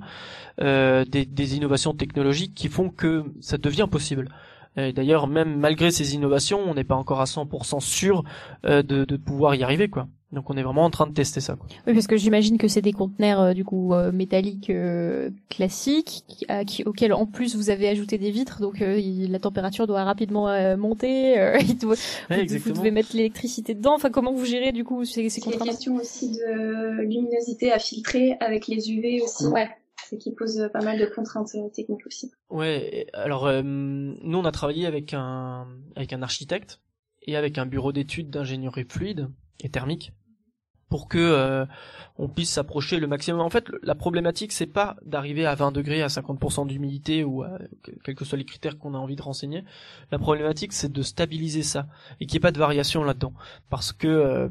euh, des, innovations technologiques qui font que ça devient possible. D'ailleurs, même malgré ces innovations, on n'est pas encore à 100% sûr euh, de, de pouvoir y arriver, quoi. Donc on est vraiment en train de tester ça. Quoi. Oui, parce que j'imagine que c'est des conteneurs euh, du coup euh, métalliques euh, classiques qui, auxquels en plus vous avez ajouté des vitres, donc la température doit rapidement monter. il doit, vous, devez mettre l'électricité dedans. Enfin, comment vous gérez du coup ces, ces conteneurs Il y a question aussi de luminosité à filtrer avec les UV aussi. Ouais. C'est qui pose pas mal de contraintes techniques aussi. Ouais. Alors nous on a travaillé avec un avec un architecte et avec un bureau d'études d'ingénierie fluide et thermique pour que euh, on puisse s'approcher le maximum. En fait, la problématique c'est pas d'arriver à 20 degrés à 50% d'humidité ou à, quels que soient les critères qu'on a envie de renseigner. La problématique c'est de stabiliser ça et qu'il n'y ait pas de variation là-dedans, parce que euh,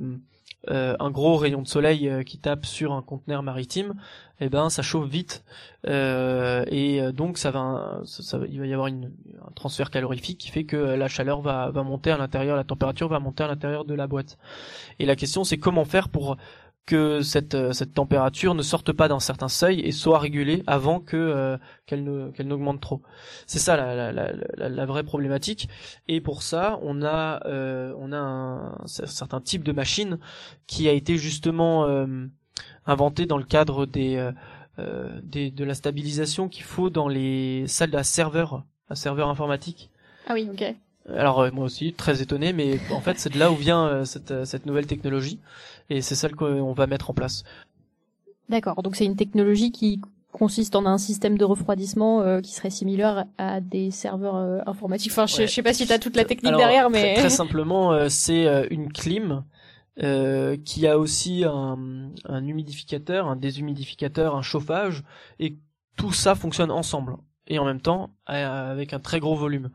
euh, un gros rayon de soleil qui tape sur un conteneur maritime, eh ben ça chauffe vite et donc ça va, il va y avoir une, un transfert calorifique qui fait que la chaleur va monter à l'intérieur, la température va monter à l'intérieur de la boîte. Et la question c'est comment faire pour que cette, euh, cette température ne sorte pas d'un certain seuil et soit régulée avant que euh, qu'elle ne qu'elle n'augmente trop. C'est ça la, la, la, la, vraie problématique. Et pour ça, on a euh, on a un, certain type de machine qui a été justement inventé dans le cadre des, des de la stabilisation qu'il faut dans les salles à serveur, à serveur informatique. Ah oui, ok. Alors moi aussi, très étonné, mais en fait c'est de là où vient cette, cette nouvelle technologie et c'est celle qu'on va mettre en place. D'accord, donc c'est une technologie qui consiste en un système de refroidissement euh, qui serait similaire à des serveurs euh, informatiques. Enfin, je, sais pas si tu as toute la technique derrière, mais très, simplement, euh, c'est une clim qui a aussi un, un, humidificateur, un déshumidificateur, un chauffage, et tout ça fonctionne ensemble et en même temps avec un très gros volume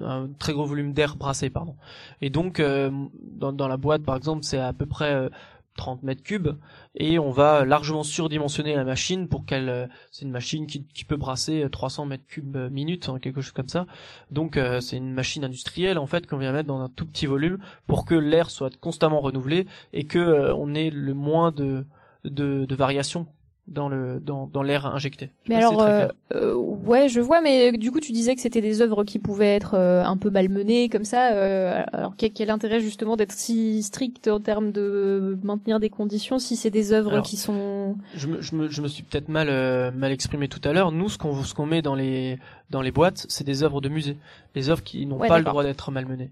un très gros volume d'air brassé pardon. Et donc euh, dans, la boîte par exemple c'est à peu près 30 euh, mètres cubes. Et on va largement surdimensionner la machine pour qu'elle euh, c'est une machine qui, peut brasser 300 mètres cubes minute hein, quelque chose comme ça. Donc c'est une machine industrielle en fait qu'on vient mettre dans un tout petit volume pour que l'air soit constamment renouvelé et que on ait le moins de, de variations dans le dans, dans l'air injecté. mais alors euh, euh, ouais, je vois mais du coup tu disais que c'était des œuvres qui pouvaient être euh, un peu malmenées comme ça euh, alors quel, quel, intérêt justement d'être si strict en termes de maintenir des conditions si c'est des œuvres qui sont Je me je me, je me suis peut-être mal mal exprimé tout à l'heure. Nous ce qu'on ce qu'on met dans les dans les boîtes, c'est des œuvres de musée, les œuvres qui n'ont pas le droit d'être malmenées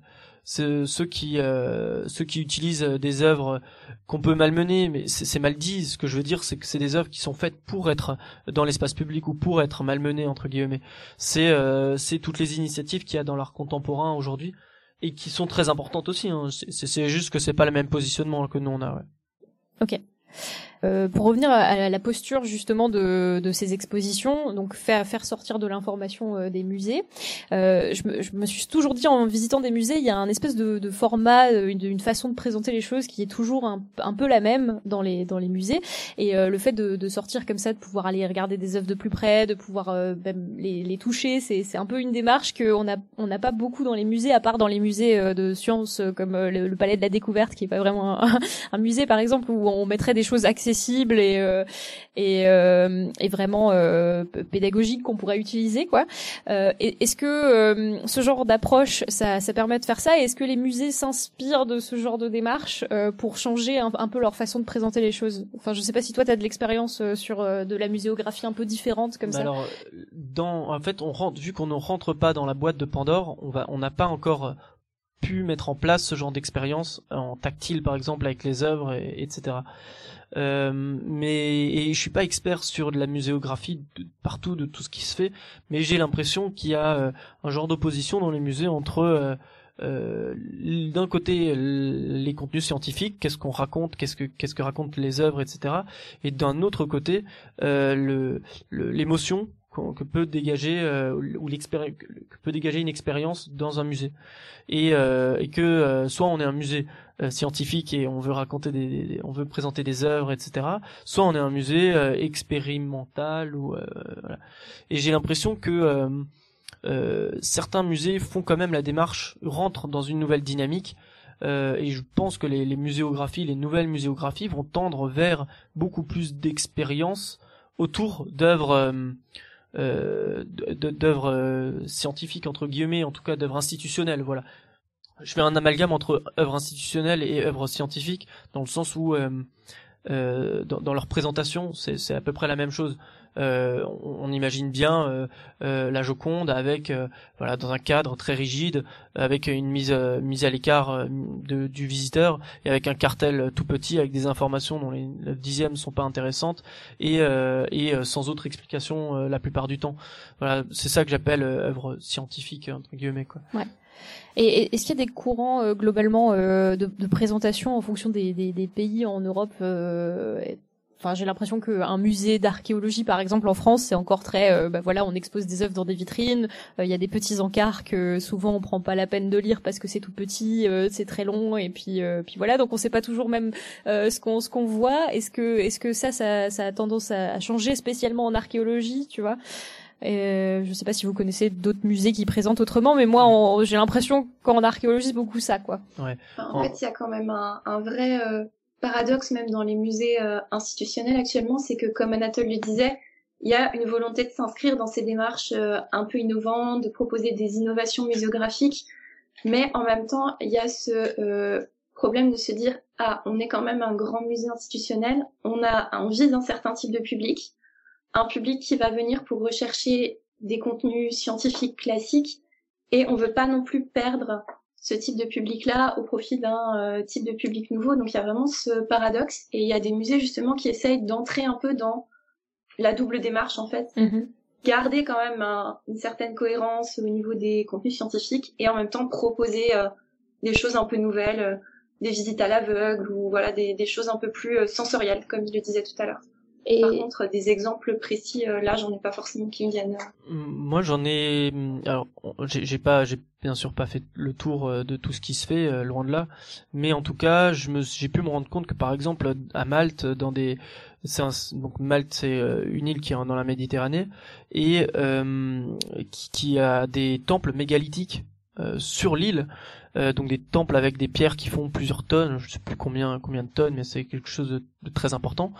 ceux qui euh, ceux qui utilisent des œuvres qu'on peut malmener, mais c'est mal dit. Ce que je veux dire, c'est que c'est des œuvres qui sont faites pour être dans l'espace public ou pour être malmenées entre guillemets. C'est euh, c'est toutes les initiatives qu'il y a dans l'art contemporain aujourd'hui et qui sont très importantes aussi. Hein. C'est juste que c'est pas le même positionnement que nous on a. Ok. Euh, pour revenir à, la posture justement de, de ces expositions, donc faire, faire sortir de l'information euh, des musées, euh, je, me, je, me, suis toujours dit en visitant des musées, il y a un espèce de, de format, euh, une, une, façon de présenter les choses qui est toujours un, peu la même dans les dans les musées. Et euh, le fait de, de, sortir comme ça, de pouvoir aller regarder des œuvres de plus près, de pouvoir même les, les toucher, c'est un peu une démarche qu'on a on n'a pas beaucoup dans les musées, à part dans les musées de sciences comme le, Palais de la Découverte, qui est pas vraiment un, un musée par exemple où on mettrait des choses accessibles accessible et euh, euh, et vraiment euh, pédagogique qu'on pourrait utiliser quoi. Est-ce que ce genre d'approche ça, permet de faire ça? Et est-ce que les musées s'inspirent de ce genre de démarche pour changer un, peu leur façon de présenter les choses? Enfin, je sais pas si toi tu as de l'expérience sur de la muséographie un peu différente comme ça. Alors, dans, en fait, vu qu'on ne rentre pas dans la boîte de Pandore, on va, on n'a pas encore pu mettre en place ce genre d'expérience en tactile par exemple avec les œuvres et, etc. Euh, mais et je suis pas expert sur de la muséographie de, partout de tout ce qui se fait, mais j'ai l'impression qu'il y a euh, un genre d'opposition dans les musées entre euh, d'un côté les contenus scientifiques, qu'est-ce qu'on raconte, qu'est-ce que qu'est-ce que racontent les œuvres, etc. Et d'un autre côté euh, le que peut dégager euh, ou que peut dégager une expérience dans un musée. Et, euh, que euh, soit on est un musée scientifique et on veut raconter des, on veut présenter des œuvres etc soit on est un musée expérimental ou et j'ai l'impression que certains musées font quand même la démarche rentrent dans une nouvelle dynamique et je pense que les, les, muséographies, les nouvelles muséographies vont tendre vers beaucoup plus d'expérience autour d'œuvres euh, d'œuvres euh, scientifiques entre guillemets, en tout cas d'œuvres institutionnelles. Voilà. Je fais un amalgame entre œuvres institutionnelles et œuvres scientifiques dans le sens où euh, dans, leur présentation, c'est à peu près la même chose. Euh, on, imagine bien euh, euh, la Joconde avec voilà dans un cadre très rigide, avec une mise mise à l'écart du visiteur et avec un cartel tout petit avec des informations dont les, dixièmes sont pas intéressantes et et sans autre explication la plupart du temps. Voilà, c'est ça que j'appelle œuvre scientifique entre guillemets quoi. Ouais. Et est-ce qu'il y a des courants euh, globalement euh, de, de, présentation en fonction des, des, des pays en Europe euh, Enfin, j'ai l'impression qu'un musée d'archéologie, par exemple, en France, c'est encore très, bah voilà, on expose des œuvres dans des vitrines. Il y a des petits encarts que souvent on prend pas la peine de lire parce que c'est tout petit, c'est très long, et puis, puis voilà. Donc on sait pas toujours même ce qu'on ce qu'on voit. Est-ce que est-ce que ça, ça, ça a tendance à changer, spécialement en archéologie, tu vois? Euh, je sais pas si vous connaissez d'autres musées qui présentent autrement, mais moi, j'ai l'impression qu'en archéologie, c'est beaucoup ça, quoi. Ouais. en, fait, il y a quand même un, un vrai euh, paradoxe même dans les musées euh, institutionnels actuellement, c'est que comme Anatole le disait, il y a une volonté de s'inscrire dans ces démarches euh, un peu innovantes, de proposer des innovations muséographiques, mais en même temps, il y a ce problème de se dire ah, on est quand même un grand musée institutionnel, on a on vise un certain type de public un public qui va venir pour rechercher des contenus scientifiques classiques et on veut pas non plus perdre ce type de public-là au profit d'un euh, type de public nouveau. Donc il y a vraiment ce paradoxe et il y a des musées justement qui essayent d'entrer un peu dans la double démarche en fait. Mm-hmm. Garder quand même une certaine cohérence au niveau des contenus scientifiques et en même temps proposer euh, des choses un peu nouvelles, euh, des visites à l'aveugle ou voilà des, des, choses un peu plus sensorielles comme je le disais tout à l'heure. Et... Par contre, des exemples précis, euh, là, j'en ai pas forcément qui me viennent. Moi, j'en ai. Alors, j'ai pas, j'ai bien sûr pas fait le tour euh, de tout ce qui se fait, euh, loin de là. Mais en tout cas, je me, j'ai pu me rendre compte que, par exemple, à Malte, dans des, un... donc Malte, c'est une île qui est dans la Méditerranée et qui, qui, a des temples mégalithiques sur l'île euh, donc des temples avec des pierres qui font plusieurs tonnes, je sais plus combien combien de tonnes, mais c'est quelque chose de, très important.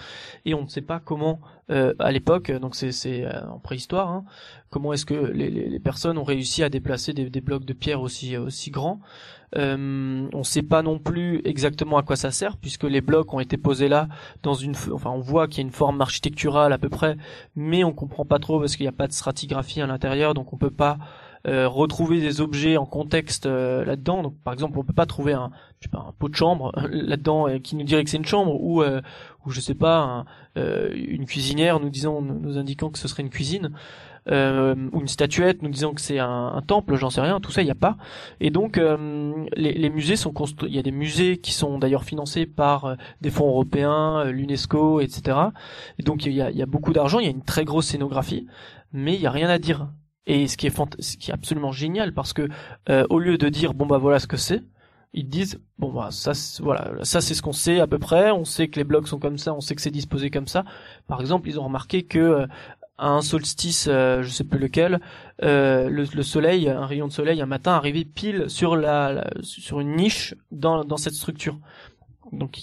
Et on ne sait pas comment, euh, à l'époque, donc c'est euh, en préhistoire, hein, comment est-ce que les, personnes ont réussi à déplacer des, blocs de pierre aussi aussi grands. Euh, on ne sait pas non plus exactement à quoi ça sert puisque les blocs ont été posés là dans une, enfin on voit qu'il y a une forme architecturale à peu près, mais on comprend pas trop parce qu'il n'y a pas de stratigraphie à l'intérieur, donc on peut pas euh, retrouver des objets en contexte euh, là-dedans. Donc, par exemple, on peut pas trouver un, pot de chambre euh, là-dedans qui nous dirait que c'est une chambre ou, ou je sais pas, une cuisinière nous disant, nous indiquant que ce serait une cuisine. ou une statuette nous disant que c'est un, temple, j'en sais rien, tout ça il n'y a pas. Et donc les, musées sont construits, il y a des musées qui sont d'ailleurs financés par des fonds européens, l'UNESCO, etc. Et donc il y a, y a beaucoup d'argent, il y a une très grosse scénographie, mais il y a rien à dire. Et ce qui est ce qui est absolument génial parce que euh, au lieu de dire bon bah voilà ce que c'est, ils disent bon bah ça voilà ça c'est ce qu'on sait à peu près, on sait que les blocs sont comme ça, on sait que c'est disposé comme ça. Par exemple, ils ont remarqué que euh, à un solstice, euh, je sais plus lequel, euh, le, le, soleil, un rayon de soleil un matin arrivait pile sur la, sur une niche dans dans cette structure. Donc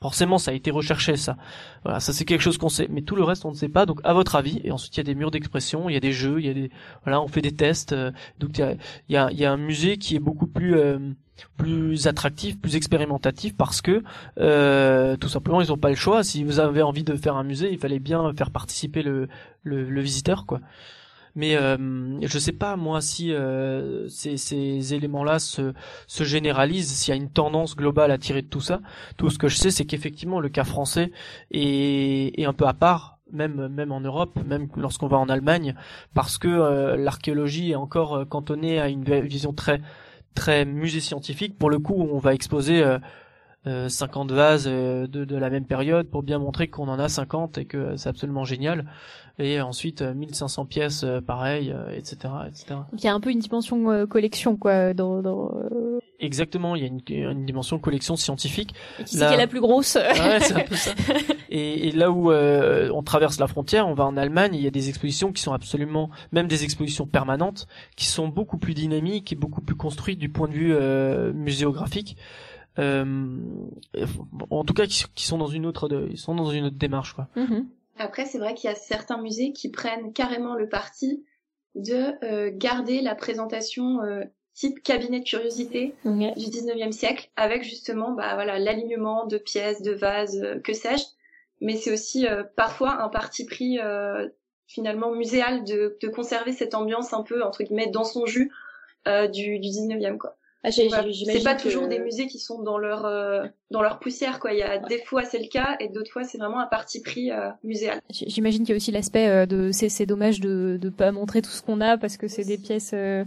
forcément ça a été recherché ça. Voilà, ça c'est quelque chose qu'on sait, mais tout le reste on ne sait pas. Donc à votre avis, et ensuite il y a des murs d'expression, il y a des jeux, il y a des voilà, on fait des tests. Euh, donc il y a, y, a, y a un musée qui est beaucoup plus euh, plus attractif, plus expérimentatif parce que euh, tout simplement ils n'ont pas le choix. Si vous avez envie de faire un musée, il fallait bien faire participer le, le, le visiteur quoi. Mais euh, je sais pas moi si euh, ces, ces éléments-là se, se généralisent, s'il y a une tendance globale à tirer de tout ça. Tout ce que je sais, c'est qu'effectivement le cas français est, est un peu à part même même en Europe, même lorsqu'on va en Allemagne, parce que euh, l'archéologie est encore euh, cantonnée à une vision très très musée scientifique. Pour le coup, on va exposer euh, 50 vases euh, de, de, la même période pour bien montrer qu'on en a 50 et que c'est absolument génial. Et ensuite 1500 euh, pièces, euh, pareil, etc., etc. Donc il y a un peu une dimension collection quoi dans. dans Exactement, il y a une, une, dimension collection scientifique. Et qui c'est qui est la plus grosse ouais, c'est un peu ça. Et, et là où on traverse la frontière, on va en Allemagne, il y a des expositions qui sont absolument, même des expositions permanentes, qui sont beaucoup plus dynamiques et beaucoup plus construites du point de vue muséographique euh, en tout cas qui, sont dans une autre ils sont dans une autre démarche quoi. Mm-hmm. Après c'est vrai qu'il y a certains musées qui prennent carrément le parti de euh, garder la présentation euh, type cabinet de curiosité du 19e siècle avec justement bah voilà l'alignement de pièces, de vases, euh, que sais-je. Mais c'est aussi euh, parfois un parti pris finalement muséal de, de conserver cette ambiance un peu entre guillemets dans son jus du, du 19e quoi. Ah, c'est pas toujours des musées qui sont dans leur euh, dans leur poussière quoi. Il y a des fois c'est le cas et d'autres fois c'est vraiment un parti pris euh, muséal. J'imagine qu'il y a aussi l'aspect euh, de c'est c'est dommage de de pas montrer tout ce qu'on a parce que c'est des pièces. Euh,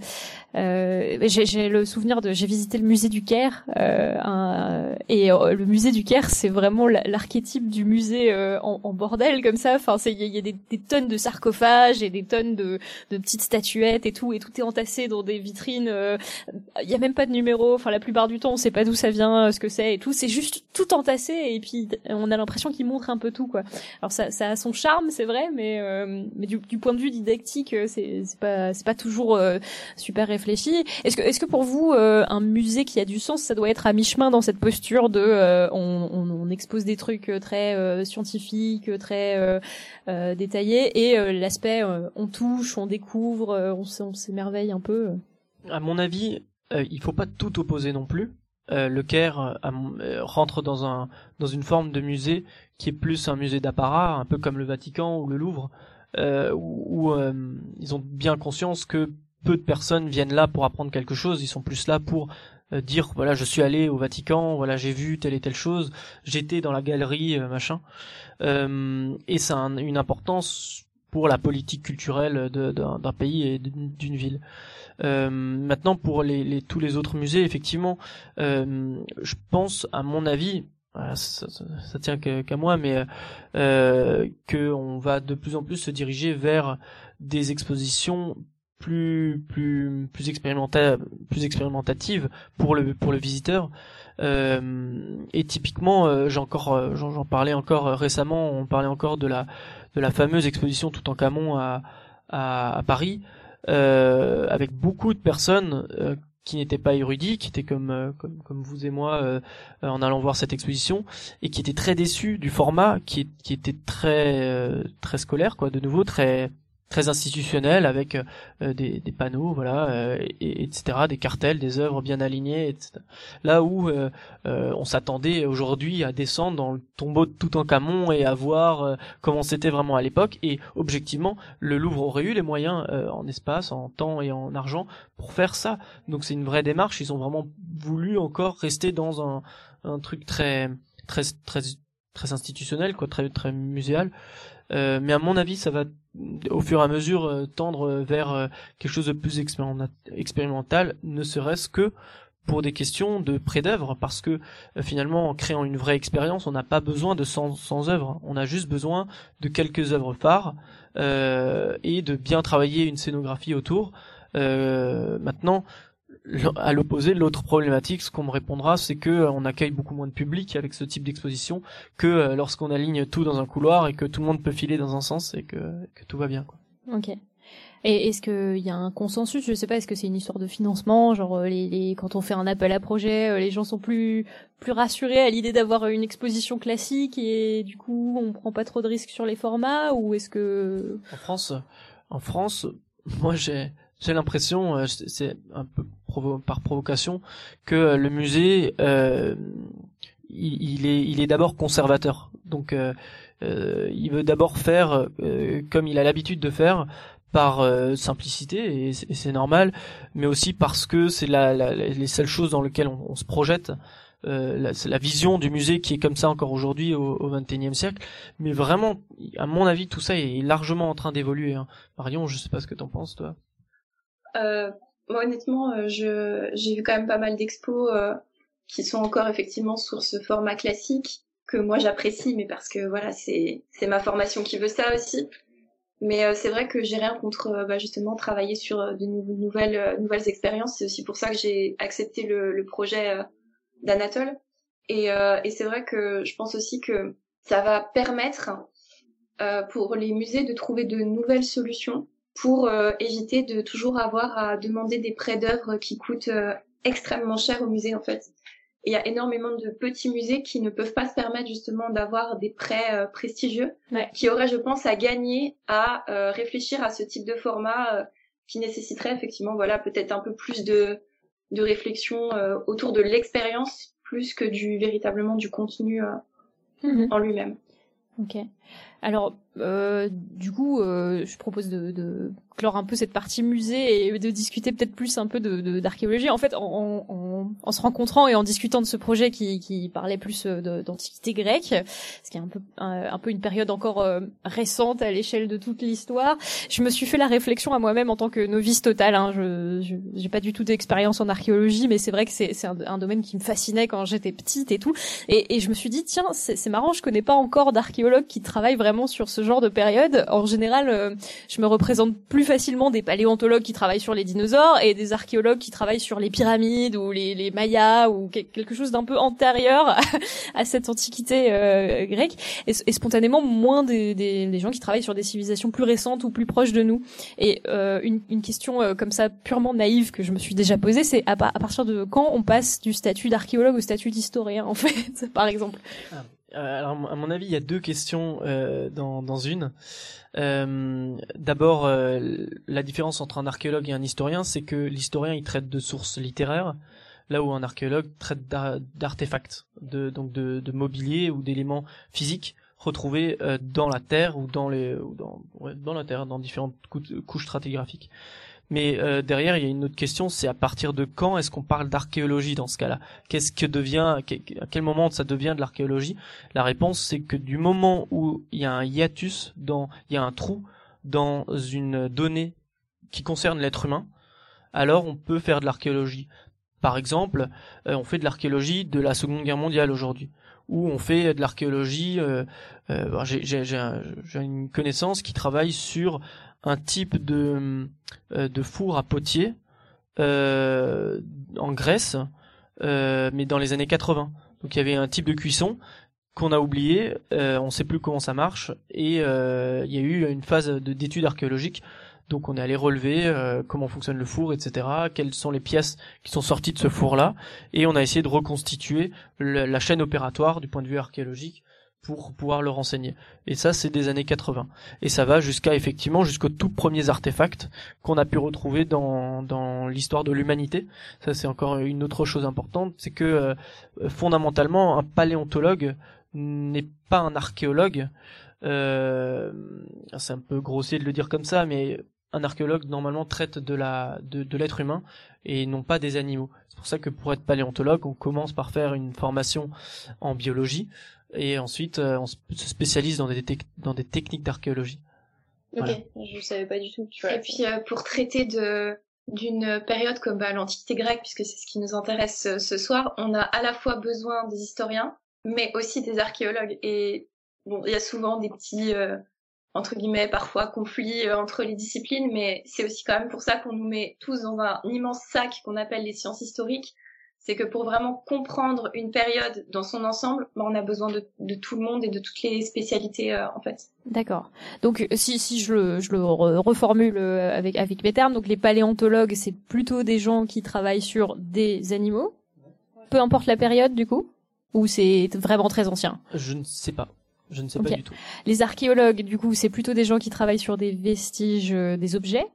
euh j'ai le souvenir de j'ai visité le musée du Caire un, et le musée du Caire c'est vraiment l'archétype du musée en, en, bordel comme ça. Enfin c'est il y, a des, des, tonnes de sarcophages et des tonnes de de petites statuettes et tout et tout est entassé dans des vitrines. Il y a même pas de numéro. Enfin la plupart du temps on sait pas d'où ça vient, ce que c'est et tout. C'est juste tout entassé et puis on a l'impression qu'il montre un peu tout quoi. Alors ça, a son charme, c'est vrai, mais euh, du, point de vue didactique, euh, c'est c'est pas c'est pas toujours euh, super réfléchi. Est-ce que est-ce que pour vous un musée qui a du sens, ça doit être à mi-chemin dans cette posture de on, expose des trucs très scientifiques, très détaillés et l'aspect on touche, on découvre, on, on s'émerveille un peu. À mon avis, il faut pas tout opposer non plus. Euh, le Caire euh, euh, rentre dans un dans une forme de musée qui est plus un musée d'apparat, un peu comme le Vatican ou le Louvre, où, ils ont bien conscience que peu de personnes viennent là pour apprendre quelque chose. Ils sont plus là pour dire voilà je suis allé au Vatican, voilà j'ai vu telle et telle chose, j'étais dans la galerie machin. et ça a une importance pour la politique culturelle d'un pays et d'une ville. Euh, maintenant, pour les, les, tous les autres musées, effectivement, euh, je pense, à mon avis, ça, ça, tient qu'à moi, mais euh, que on va de plus en plus se diriger vers des expositions plus plus plus plus expérimentatives pour le pour le visiteur euh, et typiquement euh, j'ai encore j'en parlais encore récemment on parlait encore de la de la fameuse exposition tout en Camon à à, à Paris euh, avec beaucoup de personnes euh, qui n'étaient pas érudits, qui étaient comme euh, comme, comme vous et moi en allant voir cette exposition et qui étaient très déçus du format qui, qui était très très scolaire quoi de nouveau très très institutionnel avec euh, des, des, panneaux voilà euh, et, etc des cartels des œuvres bien alignées etc. là où euh, on s'attendait aujourd'hui à descendre dans le tombeau de Toutankhamon et à voir comment c'était vraiment à l'époque. Et objectivement le Louvre aurait eu les moyens en espace en temps et en argent pour faire ça. Donc c'est une vraie démarche. Ils ont vraiment voulu encore rester dans un, un truc très très très très institutionnel quoi très très muséal euh, mais à mon avis, ça va au fur et à mesure euh, tendre vers euh, quelque chose de plus expérimental, ne serait-ce que pour des questions de pré-d'œuvre, parce que finalement, en créant une vraie expérience, on n'a pas besoin de 100, 100 œuvres, on a juste besoin de quelques œuvres phares et de bien travailler une scénographie autour. maintenant, à l'opposé, l'autre problématique, ce qu'on me répondra, c'est que euh, on accueille beaucoup moins de public avec ce type d'exposition que euh, lorsqu'on aligne tout dans un couloir et que tout le monde peut filer dans un sens et que, que tout va bien. Quoi. Ok. Et est-ce qu'il y a un consensus? Je sais pas. Est-ce que c'est une histoire de financement? Genre, euh, les, les, quand on fait un appel à projet, les gens sont plus plus rassurés à l'idée d'avoir une exposition classique et du coup, on prend pas trop de risques sur les formats? Ou est-ce que en France, en France, moi j'ai j'ai l'impression, euh, c'est un peu par provocation, que euh, le musée, euh, il, est, il est d'abord conservateur. Donc, euh, il veut d'abord faire comme il a l'habitude de faire, par simplicité et c'est normal, mais aussi parce que c'est la, la, les seules choses dans lesquelles on, se projette. Euh, c'est la vision du musée qui est comme ça encore aujourd'hui au, 21e siècle. Mais vraiment, à mon avis, tout ça est largement en train d'évoluer. Hein. Marion, je sais pas ce que t'en penses, toi. Euh, moi honnêtement, euh, je j'ai vu quand même pas mal d'expos euh, qui sont encore effectivement sur ce format classique que moi j'apprécie, mais parce que voilà, c'est c'est ma formation qui veut ça aussi. Mais euh, c'est vrai que j'ai rien contre bah, justement travailler sur de nouvelles nouvelles expériences. C'est aussi pour ça que j'ai accepté le, le projet d'Anatole. Et, et c'est vrai que je pense aussi que ça va permettre pour les musées de trouver de nouvelles solutions pour euh, éviter de toujours avoir à demander des prêts d'œuvres qui coûtent euh, extrêmement cher au musée en fait. il y a énormément de petits musées qui ne peuvent pas se permettre justement d'avoir des prêts euh, prestigieux, qui auraient, je pense, à gagner à réfléchir à ce type de format qui nécessiterait effectivement, voilà, peut-être un peu plus de, de réflexion autour de l'expérience plus que du véritablement du contenu mm-hmm. en lui-même. Ok. Alors, euh, du coup, euh, je propose de, de, clore un peu cette partie musée et de discuter peut-être plus un peu d'archéologie. En fait, en, en, en, se rencontrant et en discutant de ce projet qui, qui parlait plus euh, d'antiquité grecque, ce qui est un peu un, peu une période encore euh, récente à l'échelle de toute l'histoire, je me suis fait la réflexion à moi-même en tant que novice totale. Hein. Je j'ai pas du tout d'expérience en archéologie, mais c'est vrai que c'est un, un, domaine qui me fascinait quand j'étais petite et tout. Et, et je me suis dit tiens, c'est marrant, je connais pas encore d'archéologues qui travaillent vraiment sur ce genre de période. En général, euh, je me représente plus facilement des paléontologues qui travaillent sur les dinosaures et des archéologues qui travaillent sur les pyramides ou les, les Mayas ou quelque chose d'un peu antérieur à cette antiquité euh, grecque. Et, spontanément, moins des, des, des, gens qui travaillent sur des civilisations plus récentes ou plus proches de nous. Et euh, une, une, question euh, comme ça purement naïve que je me suis déjà posée, c'est à, à, partir de quand on passe du statut d'archéologue au statut d'historien, en fait, par exemple? Ah. Euh, alors, à mon avis, il y a deux questions euh, dans, dans une. Euh, D'abord, euh, la différence entre un archéologue et un historien, c'est que l'historien il traite de sources littéraires, là où un archéologue traite d'artefacts, de, donc de, de mobilier ou d'éléments physiques retrouvés euh, dans la terre ou dans les ou dans, ouais, dans la terre, dans différentes couches stratigraphiques. Mais euh, derrière, il y a une autre question, c'est à partir de quand est-ce qu'on parle d'archéologie dans ce cas-là? Qu'est-ce que devient, à quel moment ça devient de l'archéologie? La réponse, c'est que du moment où il y a un hiatus, dans, il y a un trou dans une donnée qui concerne l'être humain, alors on peut faire de l'archéologie. Par exemple, euh, on fait de l'archéologie de la Seconde Guerre mondiale aujourd'hui, ou on fait de l'archéologie. Euh, euh j'ai une connaissance qui travaille sur un type de, euh, de four à potier euh, en Grèce, euh, mais dans les années 80. Donc il y avait un type de cuisson qu'on a oublié, on ne sait plus comment ça marche, et il y a eu une phase d'études archéologiques donc on est allé relever comment fonctionne le four, etc. Quelles sont les pièces qui sont sorties de ce four-là, et on a essayé de reconstituer la chaîne opératoire du point de vue archéologique pour pouvoir le renseigner. Et ça, c'est des années 80. Et ça va jusqu'à effectivement jusqu'aux tout premiers artefacts qu'on a pu retrouver dans, dans l'histoire de l'humanité. Ça, c'est encore une autre chose importante, c'est que euh, fondamentalement, un paléontologue n'est pas un archéologue. Euh, c'est un peu grossier de le dire comme ça, mais un archéologue normalement traite de la de, de l'être humain et non pas des animaux. C'est pour ça que pour être paléontologue, on commence par faire une formation en biologie et ensuite euh, on se spécialise dans des, dans des techniques d'archéologie. Ok, je savais pas du tout. Tu vois. Et puis euh, pour traiter de d'une période comme bah, l'Antiquité grecque, puisque c'est ce qui nous intéresse euh, ce soir, on a à la fois besoin des historiens, mais aussi des archéologues. Et bon, il y a souvent des petits entre guillemets parfois conflits entre les disciplines, mais c'est aussi quand même pour ça qu'on nous met tous dans un immense sac qu'on appelle les sciences historiques, c'est que pour vraiment comprendre une période dans son ensemble, bah, on a besoin de, de, tout le monde et de toutes les spécialités euh, en fait. D'accord. Donc si, si je le, je le reformule euh, avec, avec mes termes, donc les paléontologues, c'est plutôt des gens qui travaillent sur des animaux, peu importe la période du coup, ou c'est vraiment très ancien? Je ne sais pas. Je ne sais pas du tout. Les archéologues, du coup, c'est plutôt des gens qui travaillent sur des vestiges, euh, des objets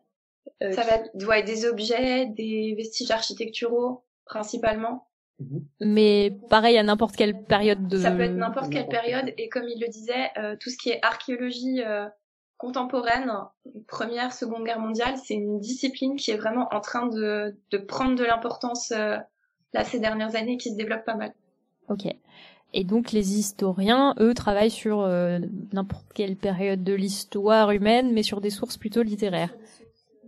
Ça va être ouais, des objets, des vestiges architecturaux, principalement. Mhm. Mais pareil à n'importe quelle période de. Ça peut être n'importe quelle période et comme il le disait, euh, tout ce qui est archéologie euh, contemporaine, première, seconde guerre mondiale, c'est une discipline qui est vraiment en train de, de prendre de l'importance euh, là ces dernières années, qui se développe pas mal. Ok. Et donc les historiens, eux, travaillent sur n'importe quelle période de l'histoire humaine, mais sur des sources plutôt littéraires.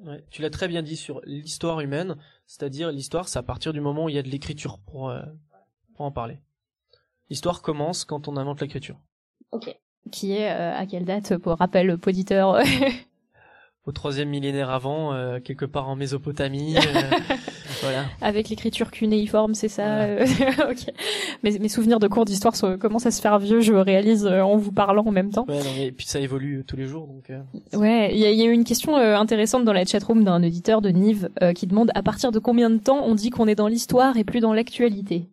Ouais, tu l'as très bien dit sur l'histoire humaine, c'est-à-dire l'histoire, c'est à partir du moment où il y a de l'écriture pour, euh, pour en parler. L'histoire commence quand on invente l'écriture. Ok. Qui est euh, à quelle date pour rappel poditeur Au troisième millénaire avant, euh, quelque part en Mésopotamie. voilà. Avec l'écriture cunéiforme, c'est ça Voilà. euh, Ok. Mes, mes souvenirs de cours d'histoire commencent à se faire vieux, je réalise euh, en vous parlant en même temps. Ouais, non, mais, et puis ça évolue tous les jours, donc. euh, Ouais, il y, a- il y a eu une question euh, intéressante dans la chatroom d'un auditeur de Nive euh, qui demande à partir de combien de temps on dit qu'on est dans l'histoire et plus dans l'actualité?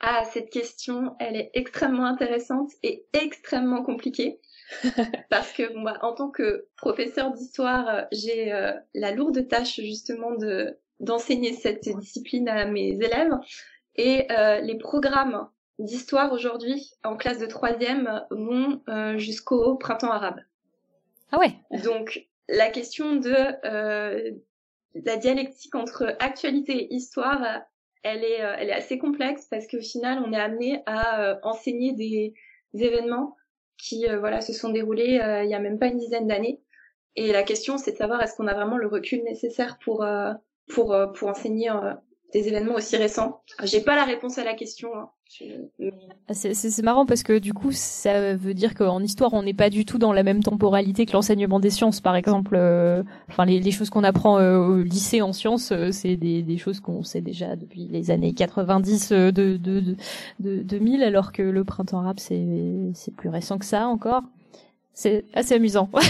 Ah, cette question, elle est extrêmement intéressante et extrêmement compliquée. Parce que bah, en tant que professeur d'histoire, j'ai euh, la lourde tâche justement de d'enseigner cette discipline à mes élèves. Et euh, les programmes d'histoire aujourd'hui en classe de troisième vont euh, jusqu'au printemps arabe. Ah ouais. Donc la question de euh, la dialectique entre actualité et histoire, elle est, euh, elle est assez complexe parce qu'au final, on est amené à euh, enseigner des, des événements qui, euh, voilà, se sont déroulés euh, il y a même pas une dizaine d'années. Et la question, c'est de savoir est-ce qu'on a vraiment le recul nécessaire pour euh, pour euh, pour enseigner euh, des événements aussi récents. J'ai pas la réponse à la question. hein. Je- Ah, C'est marrant parce que du coup, ça veut dire qu'en histoire, on n'est pas du tout dans la même temporalité que l'enseignement des sciences, par exemple. euh, Enfin, les, les choses qu'on apprend euh, au lycée en sciences, euh, c'est des, des choses qu'on sait déjà depuis les années 90 euh, de, de, de, de 2000, alors que le printemps arabe, c'est plus récent que ça encore. C'est assez amusant.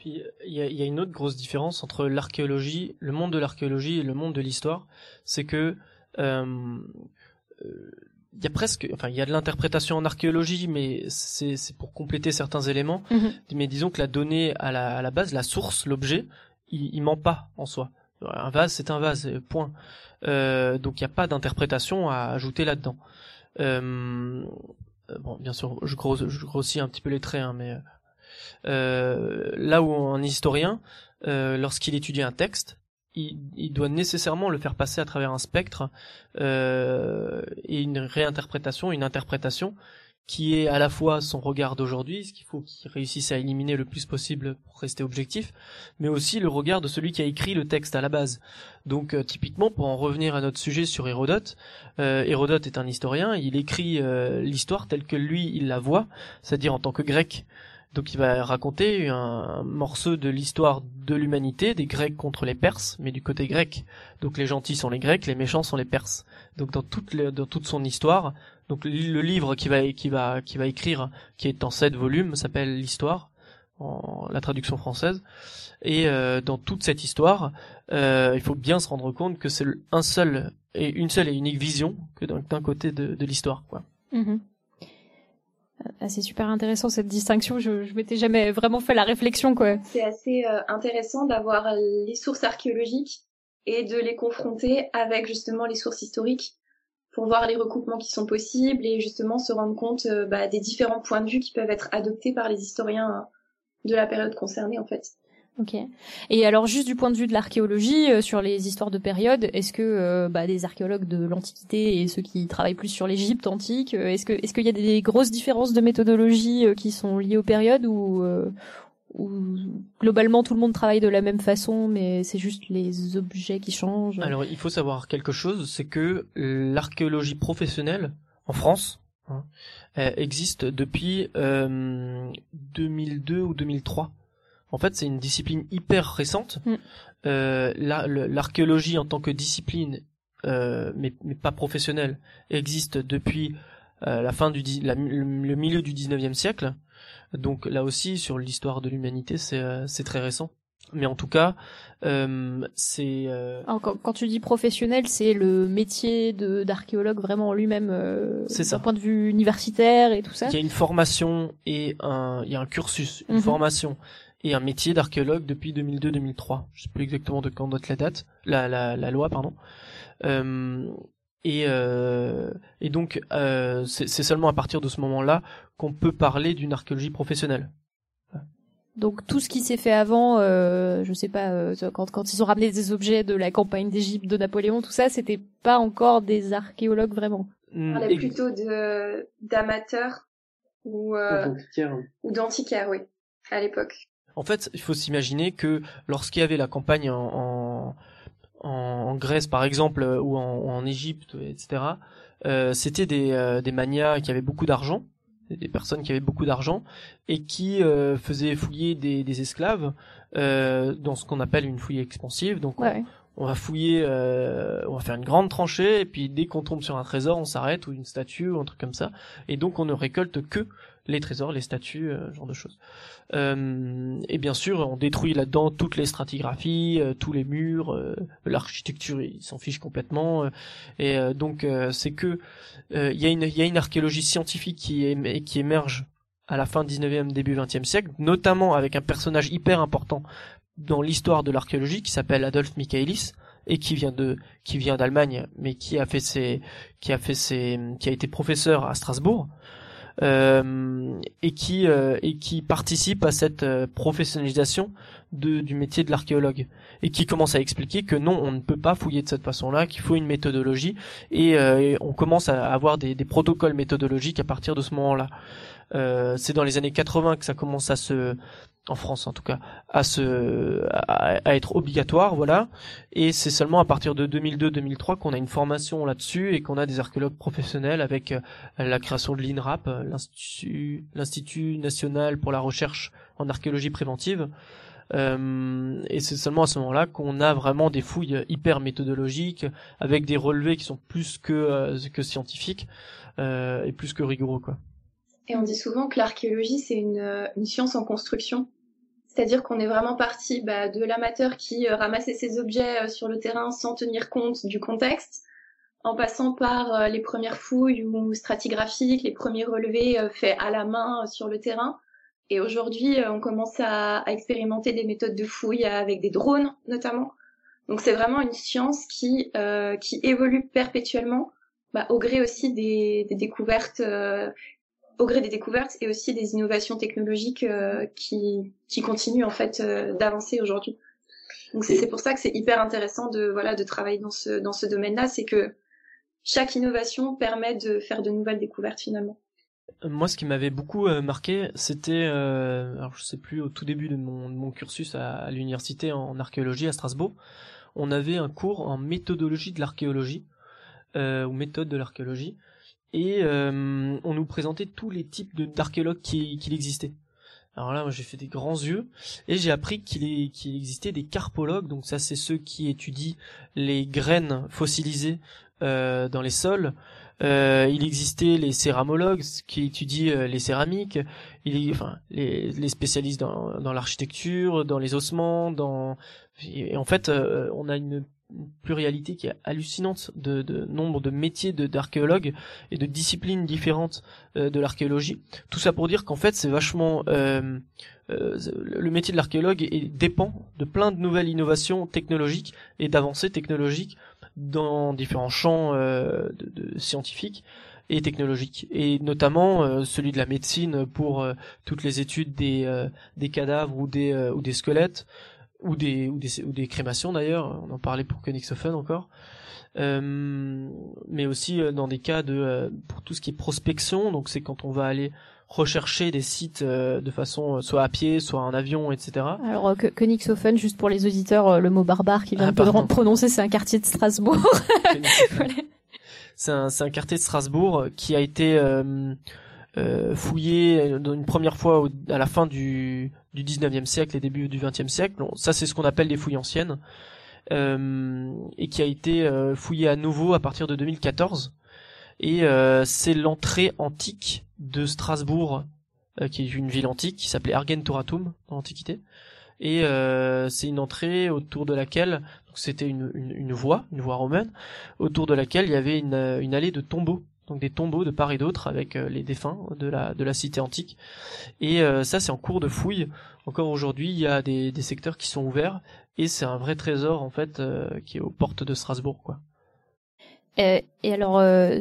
Puis il y a, il y a une autre grosse différence entre l'archéologie, le monde de l'archéologie et le monde de l'histoire, c'est que euh, euh, il y a presque, enfin il y a de l'interprétation en archéologie, mais c'est pour compléter certains éléments. Mhm. Mais disons que la donnée à la, à la base, la source, l'objet, il, il ment pas en soi. Un vase, c'est un vase, point. Euh, donc il n'y a pas d'interprétation à ajouter là-dedans. Euh, bon, bien sûr, je, gros, je grossis un petit peu les traits, hein, mais là où un historien, euh, lorsqu'il étudie un texte, il, doit nécessairement le faire passer à travers un spectre euh, et une réinterprétation, une interprétation qui est à la fois son regard d'aujourd'hui, ce qu'il faut qu'il réussisse à éliminer le plus possible pour rester objectif, mais aussi le regard de celui qui a écrit le texte à la base. Donc euh, typiquement, pour en revenir à notre sujet sur Hérodote, euh, Hérodote est un historien, il écrit euh, l'histoire telle que lui il la voit, c'est-à-dire en tant que grec. Donc il va raconter un, morceau de l'histoire de l'humanité, des Grecs contre les Perses, mais du côté grec. Donc les gentils sont les Grecs, les méchants sont les Perses. Donc dans toute, dans toute son histoire, donc le livre qui va, qui va, qui va écrire, qui est en sept volumes, s'appelle l'histoire, en la traduction française. Et euh, dans toute cette histoire, euh, il faut bien se rendre compte que c'est un seul et une seule et unique vision que d'un côté de, l'histoire, quoi. Mhm. Ah, c'est super intéressant cette distinction. Je, je m'étais jamais vraiment fait la réflexion, quoi. C'est assez euh, intéressant d'avoir les sources archéologiques et de les confronter avec justement les sources historiques pour voir les recoupements qui sont possibles et justement se rendre compte euh, bah, des différents points de vue qui peuvent être adoptés par les historiens euh, de la période concernée en fait. Ok. Et alors, juste du point de vue de l'archéologie, euh, sur les histoires de période, est-ce que euh, bah, des archéologues de l'Antiquité et ceux qui travaillent plus sur l'Égypte antique, euh, est-ce que est-ce qu'il y a des grosses différences de méthodologie qui sont liées aux périodes ou ou globalement tout le monde travaille de la même façon, mais c'est juste les objets qui changent? Alors, il faut savoir quelque chose, c'est que l'archéologie professionnelle en France hein, existe depuis euh, 2002 ou 2003. En fait, c'est une discipline hyper récente. Mm. Euh, la- L'archéologie en tant que discipline, euh, mais, mais pas professionnelle, existe depuis euh, la fin du la- le milieu du 19e siècle. Donc là aussi, sur l'histoire de l'humanité, c'est euh, c'est très récent. Mais en tout cas, euh, c'est euh, Alors, quand, quand tu dis professionnel, c'est le métier d'archéologue vraiment en lui-même, euh, C'est ça. d'un point de vue universitaire et tout ça. Il y a une formation et un, il y a un cursus, une Mhm. formation et un métier d'archéologue depuis 2002-2003. Je sais plus exactement de quand date la date, la, la, la loi, pardon. Euh, et, euh, et donc, euh, c'est c'est seulement à partir de ce moment-là qu'on peut parler d'une archéologie professionnelle. Donc tout ce qui s'est fait avant, euh, je sais pas, euh, quand, quand ils ont ramené des objets de la campagne d'Égypte, de Napoléon, tout ça, c'était pas encore des archéologues vraiment. On parlait plutôt de d'amateurs ou euh, ou d'antiquaires, oui, à l'époque. En fait, il faut s'imaginer que lorsqu'il y avait la campagne en, en, en Grèce, par exemple, ou en, en Égypte, etc., euh, c'était des, euh, des manias qui avaient beaucoup d'argent, des personnes qui avaient beaucoup d'argent et qui euh, faisaient fouiller des, des esclaves euh, dans ce qu'on appelle une fouille expansive. Donc Ouais. on, on va fouiller, euh, on va faire une grande tranchée et puis dès qu'on tombe sur un trésor, on s'arrête ou une statue ou un truc comme ça. Et donc on ne récolte que les trésors, les statues, euh, genre de choses. Euh, et bien sûr, on détruit là-dedans toutes les stratigraphies, euh, tous les murs, euh, l'architecture, ils s'en fichent complètement. euh, et donc c'est que il y a une il y a une archéologie scientifique qui éme- qui émerge à la fin 19e début 20e siècle, notamment avec un personnage hyper important dans l'histoire de l'archéologie qui s'appelle Adolf Michaelis et qui vient de qui vient d'Allemagne mais qui a fait ses qui a fait ses qui a été professeur à Strasbourg et qui euh, et qui participe à cette euh, professionnalisation de, du métier de l'archéologue. Et qui commence à expliquer que non on ne peut pas fouiller de cette façon-là qu'il faut une méthodologie. Et, euh, et on commence à avoir des, des protocoles méthodologiques à partir de ce moment-là. Euh, c'est dans les années 80 que ça commence à se en France en tout cas à se à, à être obligatoire voilà et c'est seulement à partir de 2002-2003 qu'on a une formation là-dessus et qu'on a des archéologues professionnels avec euh, la création de l'INRAP euh, l'institut national pour la recherche en archéologie préventive euh, et c'est seulement à ce moment-là qu'on a vraiment des fouilles hyper méthodologiques avec des relevés qui sont plus que euh, que scientifiques euh, et plus que rigoureux quoi. Et on dit souvent que l'archéologie, c'est une, euh, une science en construction. C'est-à-dire qu'on est vraiment parti bah, de l'amateur qui euh, ramassait ses objets euh, sur le terrain sans tenir compte du contexte, en passant par les premières fouilles ou stratigraphiques, les premiers relevés faits à la main sur le terrain. Et aujourd'hui, on commence à, expérimenter des méthodes de fouille avec des drones, notamment. Donc c'est vraiment une science qui, euh, qui évolue perpétuellement, bah, au gré aussi des, des découvertes euh, au gré des découvertes et aussi des innovations technologiques euh, qui, qui continuent en fait euh, d'avancer aujourd'hui. Donc c'est pour ça que c'est hyper intéressant de voilà de travailler dans ce dans ce domaine-là, c'est que chaque innovation permet de faire de nouvelles découvertes finalement. Moi, ce qui m'avait beaucoup euh, marqué, c'était, euh, alors je sais plus, au tout début de mon, de mon cursus à, à l'université en archéologie à Strasbourg, on avait un cours en méthodologie de l'archéologie euh, ou méthode de l'archéologie, et euh, on nous présentait tous les types d'archéologues qui, qu'il existait. Alors là, moi, j'ai fait des grands yeux et j'ai appris qu'il existait des carpologues. Donc ça, c'est ceux qui étudient les graines fossilisées euh, dans les sols. Euh, il existait les céramologues qui étudient euh, les céramiques. Il enfin les, les spécialistes dans, dans l'architecture, dans les ossements, dans et en fait, euh, on a une une pluralité qui est hallucinante de, nombre de métiers d'archéologues et de disciplines différentes euh, de l'archéologie. Tout ça pour dire qu'en fait c'est vachement euh, euh, le métier de l'archéologue dépend de plein de nouvelles innovations technologiques et d'avancées technologiques dans différents champs scientifiques et technologiques et notamment celui de la médecine pour toutes les études des des cadavres ou des ou des squelettes ou des ou des ou des crémations d'ailleurs on en parlait pour Königshofen encore euh, mais aussi euh, dans des cas de euh, pour tout ce qui est prospection donc c'est quand on va aller rechercher des sites euh, de façon soit à pied soit en avion etc Alors, Kö- Königshofen, juste pour les auditeurs, le mot barbare qui vient Ah, de prononcer, c'est un quartier de Strasbourg. Voilà. C'est un, c'est un quartier de Strasbourg qui a été euh, euh, fouillé une première fois à la fin du, du 19e siècle et début du 20e siècle. Ça, c'est ce qu'on appelle des fouilles anciennes. Euh, et qui a été euh, fouillé à nouveau à partir de 2014. Et euh, c'est l'entrée antique de Strasbourg, euh, qui est une ville antique qui s'appelait Argentoratum dans l'Antiquité. Et c'est une entrée autour de laquelle c'était une, une, voie, une voie romaine, autour de laquelle il y avait une, une allée de tombeaux, donc des tombeaux de part et d'autre avec euh, les défunts de la, de la cité antique. Et euh, ça, c'est en cours de fouille. Encore aujourd'hui, il y a des, des secteurs qui sont ouverts et c'est un vrai trésor en fait euh, qui est aux portes de Strasbourg, quoi. Et alors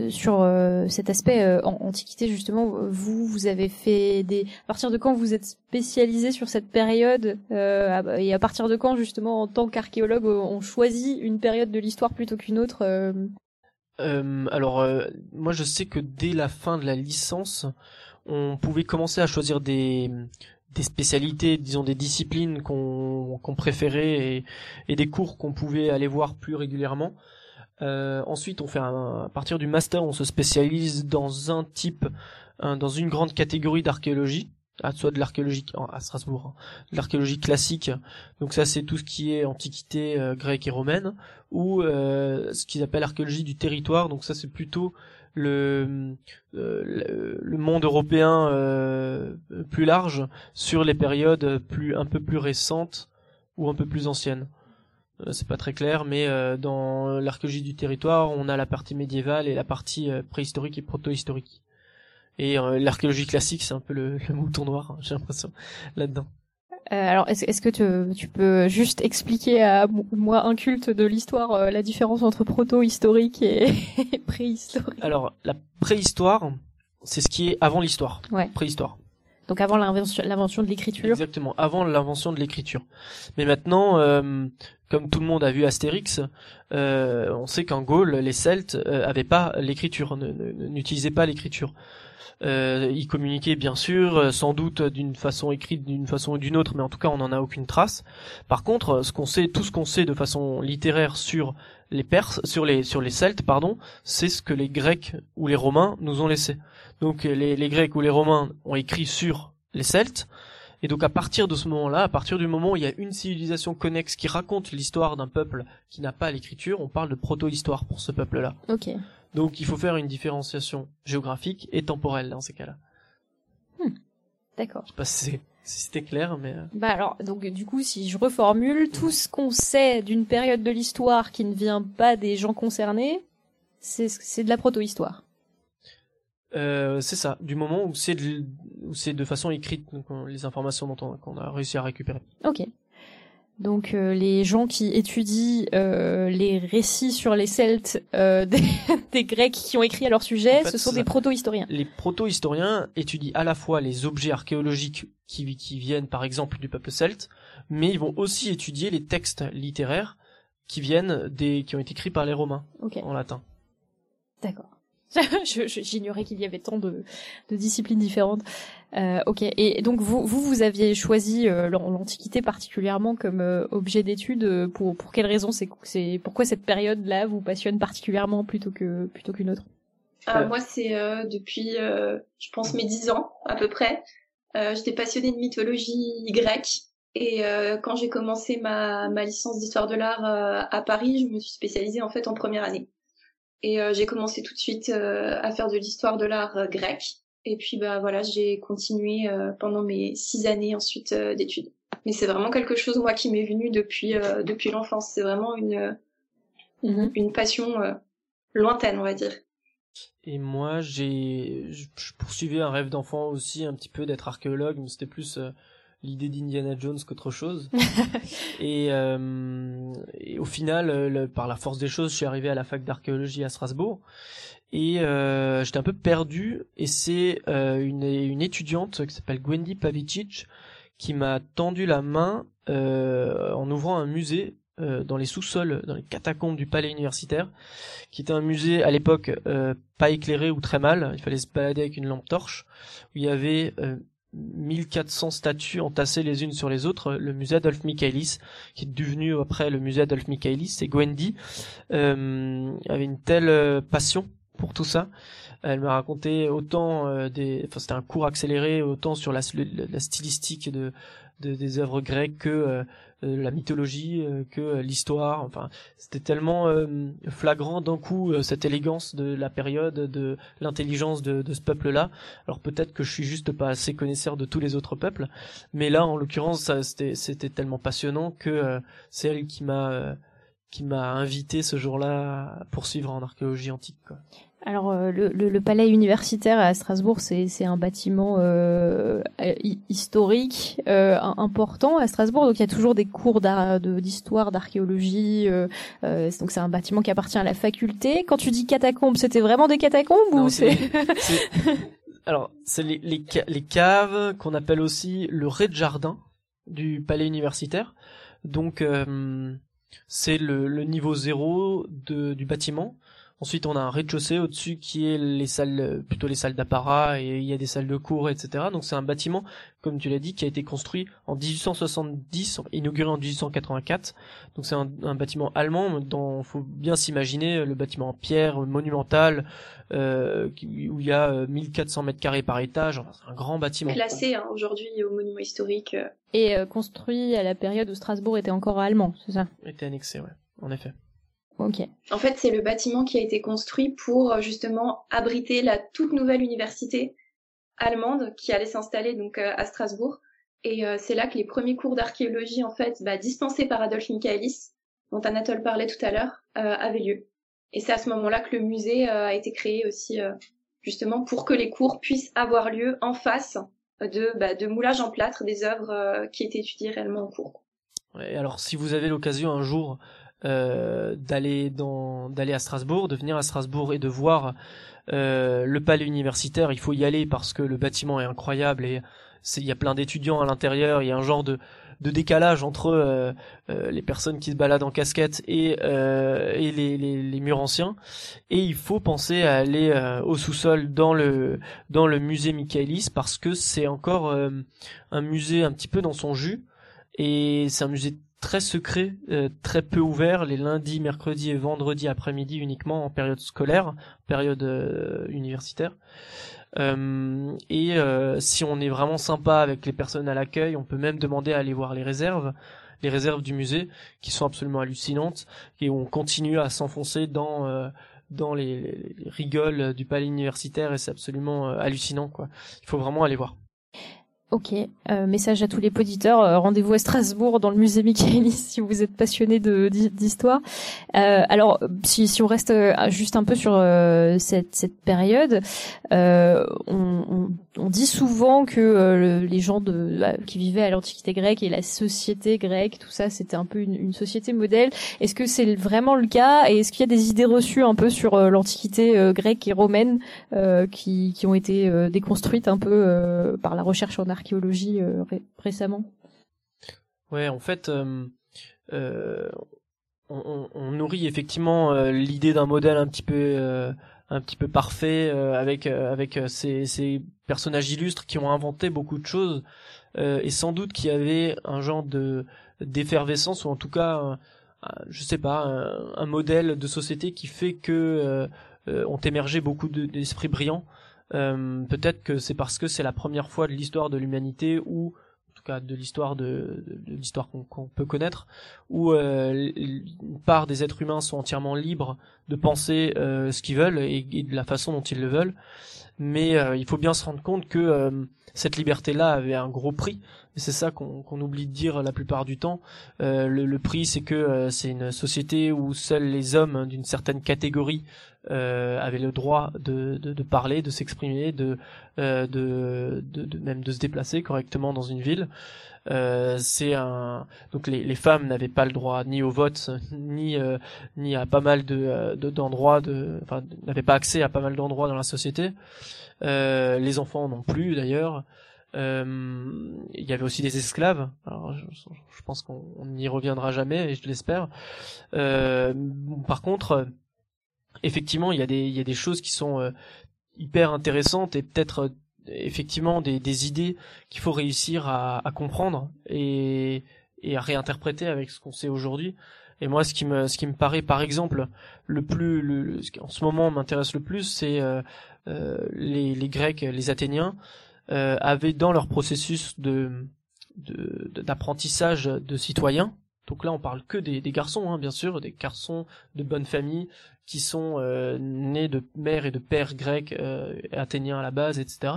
sur cet aspect en antiquité justement, vous vous avez fait des à partir de quand vous êtes spécialisé sur cette période et à partir de quand justement en tant qu'archéologue on choisit une période de l'histoire plutôt qu'une autre euh, alors, euh, moi, je sais que dès la fin de la licence, on pouvait commencer à choisir des spécialités, disons des disciplines qu'on préférait et, des cours qu'on pouvait aller voir plus régulièrement. Euh, ensuite, on fait à partir du master, on se spécialise dans un type, dans une grande catégorie d'archéologie, à soit de l'archéologie à Strasbourg, hein, de l'archéologie classique. Donc ça, c'est tout ce qui est antiquité euh, grecque et romaine, ou euh, ce qu'ils appellent archéologie du territoire. Donc ça, c'est plutôt le, euh, le monde européen euh, plus large sur les périodes plus un peu plus récentes ou un peu plus anciennes. C'est pas très clair, mais dans l'archéologie du territoire, on a la partie médiévale et la partie préhistorique et protohistorique. Et euh, l'archéologie classique, c'est un peu le, le mouton noir, hein, j'ai l'impression, là-dedans. Euh, alors, est-ce que tu, tu peux juste expliquer à moi, un culte de l'histoire, euh, la différence entre proto-historique et, et préhistorique? Alors, la préhistoire, c'est ce qui est avant l'histoire. Ouais. Préhistoire. Donc avant l'invention de l'écriture? Exactement, avant l'invention de l'écriture. Mais maintenant, euh, comme tout le monde a vu Astérix, on sait qu'en Gaule, les Celtes euh, avaient pas l'écriture, n'utilisaient pas l'écriture. Euh, ils communiquaient bien sûr, euh, sans doute d'une façon écrite, d'une façon ou d'une autre, mais en tout cas on n'en a aucune trace. Par contre, ce qu'on sait, tout ce qu'on sait de façon littéraire sur les Perses, sur les sur les Celtes, pardon, c'est ce que les Grecs ou les Romains nous ont laissé. Donc les, les Grecs ou les Romains ont écrit sur les Celtes, et donc à partir de ce moment-là, à partir du moment où il y a une civilisation connexe qui raconte l'histoire d'un peuple qui n'a pas l'écriture, on parle de proto-histoire pour ce peuple-là. Ok. Donc il faut faire une différenciation géographique et temporelle dans ces cas-là. D'accord. Je sais pas si c'était clair, mais euh, Bah alors, donc du coup, si je reformule, tout ce qu'on sait d'une période de l'histoire qui ne vient pas des gens concernés, c'est de la proto-histoire. euh, c'est ça. Du moment où c'est de, façon écrite, donc euh, les informations dont on, qu'on a réussi à récupérer. Ok. Donc euh, les gens qui étudient euh, les récits sur les Celtes euh, des, des Grecs qui ont écrit à leur sujet, En fait, ce sont des proto-historiens. Les proto-historiens étudient à la fois les objets archéologiques qui, qui viennent par exemple du peuple celte, mais ils vont aussi étudier les textes littéraires qui viennent des qui ont été écrits par les Romains en latin. D'accord. J'ignorais qu'il y avait tant de, de disciplines différentes. Euh, ok. Et donc vous, vous, vous aviez choisi euh, l'an- l'Antiquité particulièrement comme euh, objet d'étude pour pour quelle raison C'est c'est pourquoi cette période-là vous passionne particulièrement plutôt que plutôt qu'une autre? Ah. Moi, c'est euh, depuis, euh, je pense, mes 10 ans à peu près. Euh, J'étais passionnée de mythologie grecque. Et euh, quand j'ai commencé ma, ma licence d'histoire de l'art euh, à Paris, je me suis spécialisée en fait en première année. Et euh, j'ai commencé tout de suite euh, à faire de l'histoire de l'art euh, grec. Et puis bah voilà, j'ai continué euh, pendant mes six années ensuite euh, d'études. Mais c'est vraiment quelque chose moi qui m'est venu depuis euh, depuis l'enfance. C'est vraiment une une passion euh, lointaine, on va dire. Et moi, j'ai, je poursuivais un rêve d'enfant aussi, un petit peu d'être archéologue, mais c'était plus euh, l'idée d'Indiana Jones qu'autre chose. et, euh, et au final, euh, le- par la force des choses, je suis arrivé à la fac d'archéologie à Strasbourg. Et euh, j'étais un peu perdu. Et c'est euh, une, une étudiante qui s'appelle Gwendy Pavicic qui m'a tendu la main euh, en ouvrant un musée euh, dans les sous-sols, dans les catacombes du palais universitaire, qui était un musée à l'époque euh, pas éclairé ou très mal. Il fallait se balader avec une lampe torche. Où il y avait euh, 1400 statues entassées les unes sur les autres. Le musée Adolphe Michaelis, qui est devenu après le musée Adolphe Michaelis, et Gwendy euh, avait une telle euh, passion pour tout ça. Elle m'a raconté autant euh, des, enfin c'était un cours accéléré autant sur la, stylistique de, de- des œuvres grecques que euh, la mythologie, euh, que euh, l'histoire. Enfin, c'était tellement euh, flagrant d'un coup euh, cette élégance de la période, de l'intelligence de, de ce peuple-là. Alors peut-être que je suis juste pas assez connaisseur de tous les autres peuples, mais là en l'occurrence c'était tellement passionnant que euh, c'est elle qui m'a euh, qui m'a invité ce jour-là à poursuivre en archéologie antique. Quoi. Alors euh, le, le, le palais universitaire à Strasbourg, c'est un bâtiment euh, hi- historique euh, im- important à Strasbourg. Donc il y a toujours des cours d'histoire, d'archéologie. Euh, euh, donc c'est un bâtiment qui appartient à la faculté. Quand tu dis catacombes, c'était vraiment des catacombes Non, ou c'est Alors, c'est les, les, ca- les caves qu'on appelle aussi le rez-de-jardin du palais universitaire. Donc, euh, c'est le, le niveau zéro de, du bâtiment. Ensuite, on a un rez-de-chaussée au-dessus qui est les salles, plutôt les salles d'apparat et il y a des salles de cours, etc. Donc c'est un bâtiment, comme tu l'as dit, qui a été construit en 1870, inauguré en 1884. Donc c'est un, bâtiment allemand dont faut bien s'imaginer le bâtiment en pierre monumental euh, où il y a 1400 mètres carrés par étage. Enfin, c'est un grand bâtiment. Classé hein, aujourd'hui au monument historique. Euh. Et euh, construit à la période où Strasbourg était encore allemand, c'est ça? Était annexé, ouais, en effet. En fait, c'est le bâtiment qui a été construit pour euh, justement abriter la toute nouvelle université allemande qui allait s'installer donc euh, à Strasbourg. Et euh, c'est là que les premiers cours d'archéologie en fait bah, dispensés par Adolf Michaelis, dont Anatole parlait tout à l'heure, avaient lieu. Et c'est à ce moment-là que le musée a été créé aussi justement pour que les cours puissent avoir lieu en face de, bah, de moulage en plâtre des œuvres qui étaient étudiées réellement en cours. Ouais, alors si vous avez l'occasion un jour euh, d'aller dans d'aller à Strasbourg, de venir à Strasbourg et de voir euh, le palais universitaire. Il faut y aller parce que le bâtiment est incroyable et il y a plein d'étudiants à l'intérieur. Il y a un genre de de décalage entre euh, euh les personnes qui se baladent en casquette et, euh, et les, les, les, murs anciens. Et il faut penser à aller euh, au sous-sol dans le dans le musée Michaelis parce que c'est encore un musée un petit peu dans son jus et c'est un musée très secret, euh, très peu ouvert, les lundis, mercredis et vendredis après-midi uniquement en période scolaire, période euh, universitaire. Euh, et si on est vraiment sympa avec les personnes à l'accueil, on peut même demander à aller voir les réserves, les réserves du musée, qui sont absolument hallucinantes, et on continue à s'enfoncer dans dans les, les, rigoles du palais universitaire, et c'est absolument hallucinant quoi. Il faut vraiment aller voir. Ok, euh, message à tous les auditeurs, euh, rendez-vous à Strasbourg dans le musée Michaelis si vous êtes passionné d'histoire. Euh, alors, si, si on reste euh, juste un peu sur euh, cette, cette période, on, on, on, dit souvent que les gens de, qui vivaient à l'Antiquité grecque et la société grecque, tout ça, c'était un peu une, une société modèle. Est-ce que c'est vraiment le cas? Et est-ce qu'il y a des idées reçues un peu sur l'Antiquité grecque et romaine qui, qui ont été déconstruites un peu par la recherche en art? Archéologie euh, récemment. Ouais, en fait, euh, euh, on, nourrit effectivement l'idée d'un modèle un petit peu un petit peu parfait avec avec ces, personnages illustres qui ont inventé beaucoup de choses et sans doute qu'il y avait un genre de d'effervescence ou en tout cas je sais pas un, modèle de société qui fait que ont émergé beaucoup d'esprits brillants euh, peut-être que c'est parce que c'est la première fois de l'histoire de l'humanité où en tout cas de l'histoire de, de, l'histoire qu'on peut connaître, où euh, une part des êtres humains sont entièrement libres de penser euh, ce qu'ils veulent et, de la façon dont ils le veulent. Mais euh, il faut bien se rendre compte que euh, cette liberté-là avait un gros prix. Et c'est ça qu'on oublie de dire la plupart du temps. Le, le, prix, c'est que c'est une société où seuls les hommes d'une certaine catégorie euh, avaient le droit de, parler, de s'exprimer, euh, de, même de se déplacer correctement dans une ville. Euh, c'est un donc les, les femmes n'avaient pas le droit ni au vote ni euh, ni à pas mal de euh, d'endroits de, enfin n'avaient pas accès à pas mal d'endroits dans la société. Euh, les enfants non plus d'ailleurs. il y avait aussi des esclaves. Alors, je, je pense qu'on n'y reviendra jamais, et je l'espère. par contre, effectivement, il y a des, il y a des choses qui sont euh, hyper intéressantes et peut-être euh, effectivement des, des idées qu'il faut réussir à, comprendre et, à réinterpréter avec ce qu'on sait aujourd'hui. Et moi, ce qui me, ce qui me paraît, par exemple, le plus, en ce moment m'intéresse le plus, c'est euh, euh, les, Grecs, les Athéniens euh, avaient dans leur processus de d'apprentissage de, de citoyens. Donc là, on parle que des, des garçons, hein, bien sûr, des garçons de bonne famille qui sont euh, nés de mères et de pères grecs euh, athéniens à la base, etc.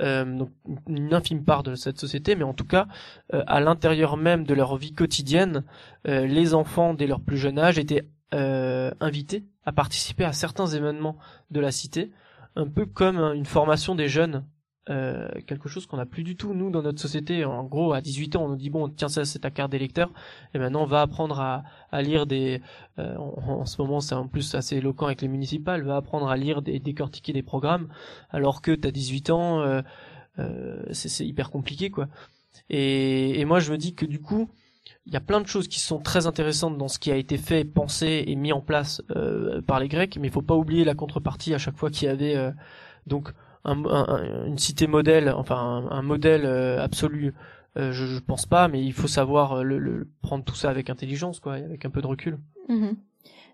Euh, donc une infime part de cette société, mais en tout cas, euh, à l'intérieur même de leur vie quotidienne, euh, les enfants dès leur plus jeune âge étaient invités à participer à certains événements de la cité, un peu comme une formation des jeunes euh, quelque chose qu'on n'a plus du tout nous dans notre société. En gros, à 18 ans, on nous dit bon, tiens ça c'est ta carte d'électeur, et maintenant on va apprendre à, à lire des. Euh, en, ce moment, c'est en plus assez éloquent avec les municipales, va apprendre à lire des décortiquer des programmes, alors que t'as 18 ans, euh, euh c'est hyper compliqué quoi. Et, et, moi je me dis que du coup, il y a plein de choses qui sont très intéressantes dans ce qui a été fait, pensé et mis en place euh, par les Grecs, mais il faut pas oublier la contrepartie à chaque fois qu'il y avait euh, donc un, un, une cité modèle, enfin un, un modèle euh, absolu. Euh, je, je pense pas, mais il faut savoir le, le, prendre tout ça avec intelligence, quoi, avec un peu de recul. Mhm.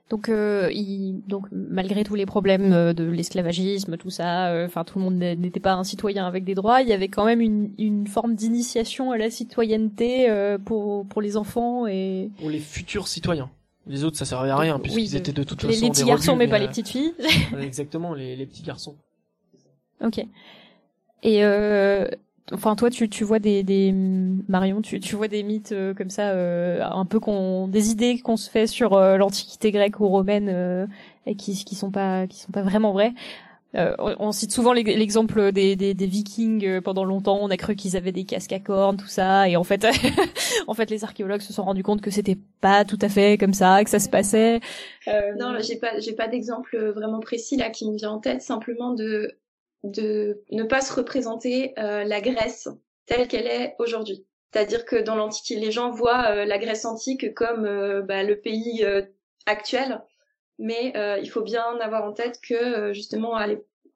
Donc, euh, il, donc malgré tous les problèmes euh, de l'esclavagisme, tout ça, euh, enfin tout le monde n'était pas un citoyen avec des droits. Il y avait quand même une, une forme d'initiation à la citoyenneté euh, pour pour les enfants et pour les futurs citoyens. Les autres, ça servait à rien puisqu'ils oui, étaient de toute les, façon les petits des garçons, rebuts, mais pas euh, les petites filles. Exactement, les, les petits garçons. Ok. Et euh, enfin toi tu tu vois des des Marion tu tu vois des mythes euh, comme ça euh, un peu qu'on des idées qu'on se fait sur euh, l'antiquité grecque ou romaine euh, et qui qui sont pas qui sont pas vraiment vraies euh, on, on cite souvent l'ex- l'exemple des, des, des Vikings pendant longtemps. On a cru qu'ils avaient des casques à cornes, tout ça, et en fait, en fait, les archéologues se sont rendus compte que c'était pas tout à fait comme ça que ça se passait. Non, j'ai pas, j'ai pas d'exemple vraiment précis là qui me vient en tête. Simplement de de ne pas se représenter euh, la Grèce telle qu'elle est aujourd'hui. C'est-à-dire que dans l'Antiquité, les gens voient euh, la Grèce antique comme euh, bah, le pays euh, actuel, mais euh, il faut bien avoir en tête que euh, justement à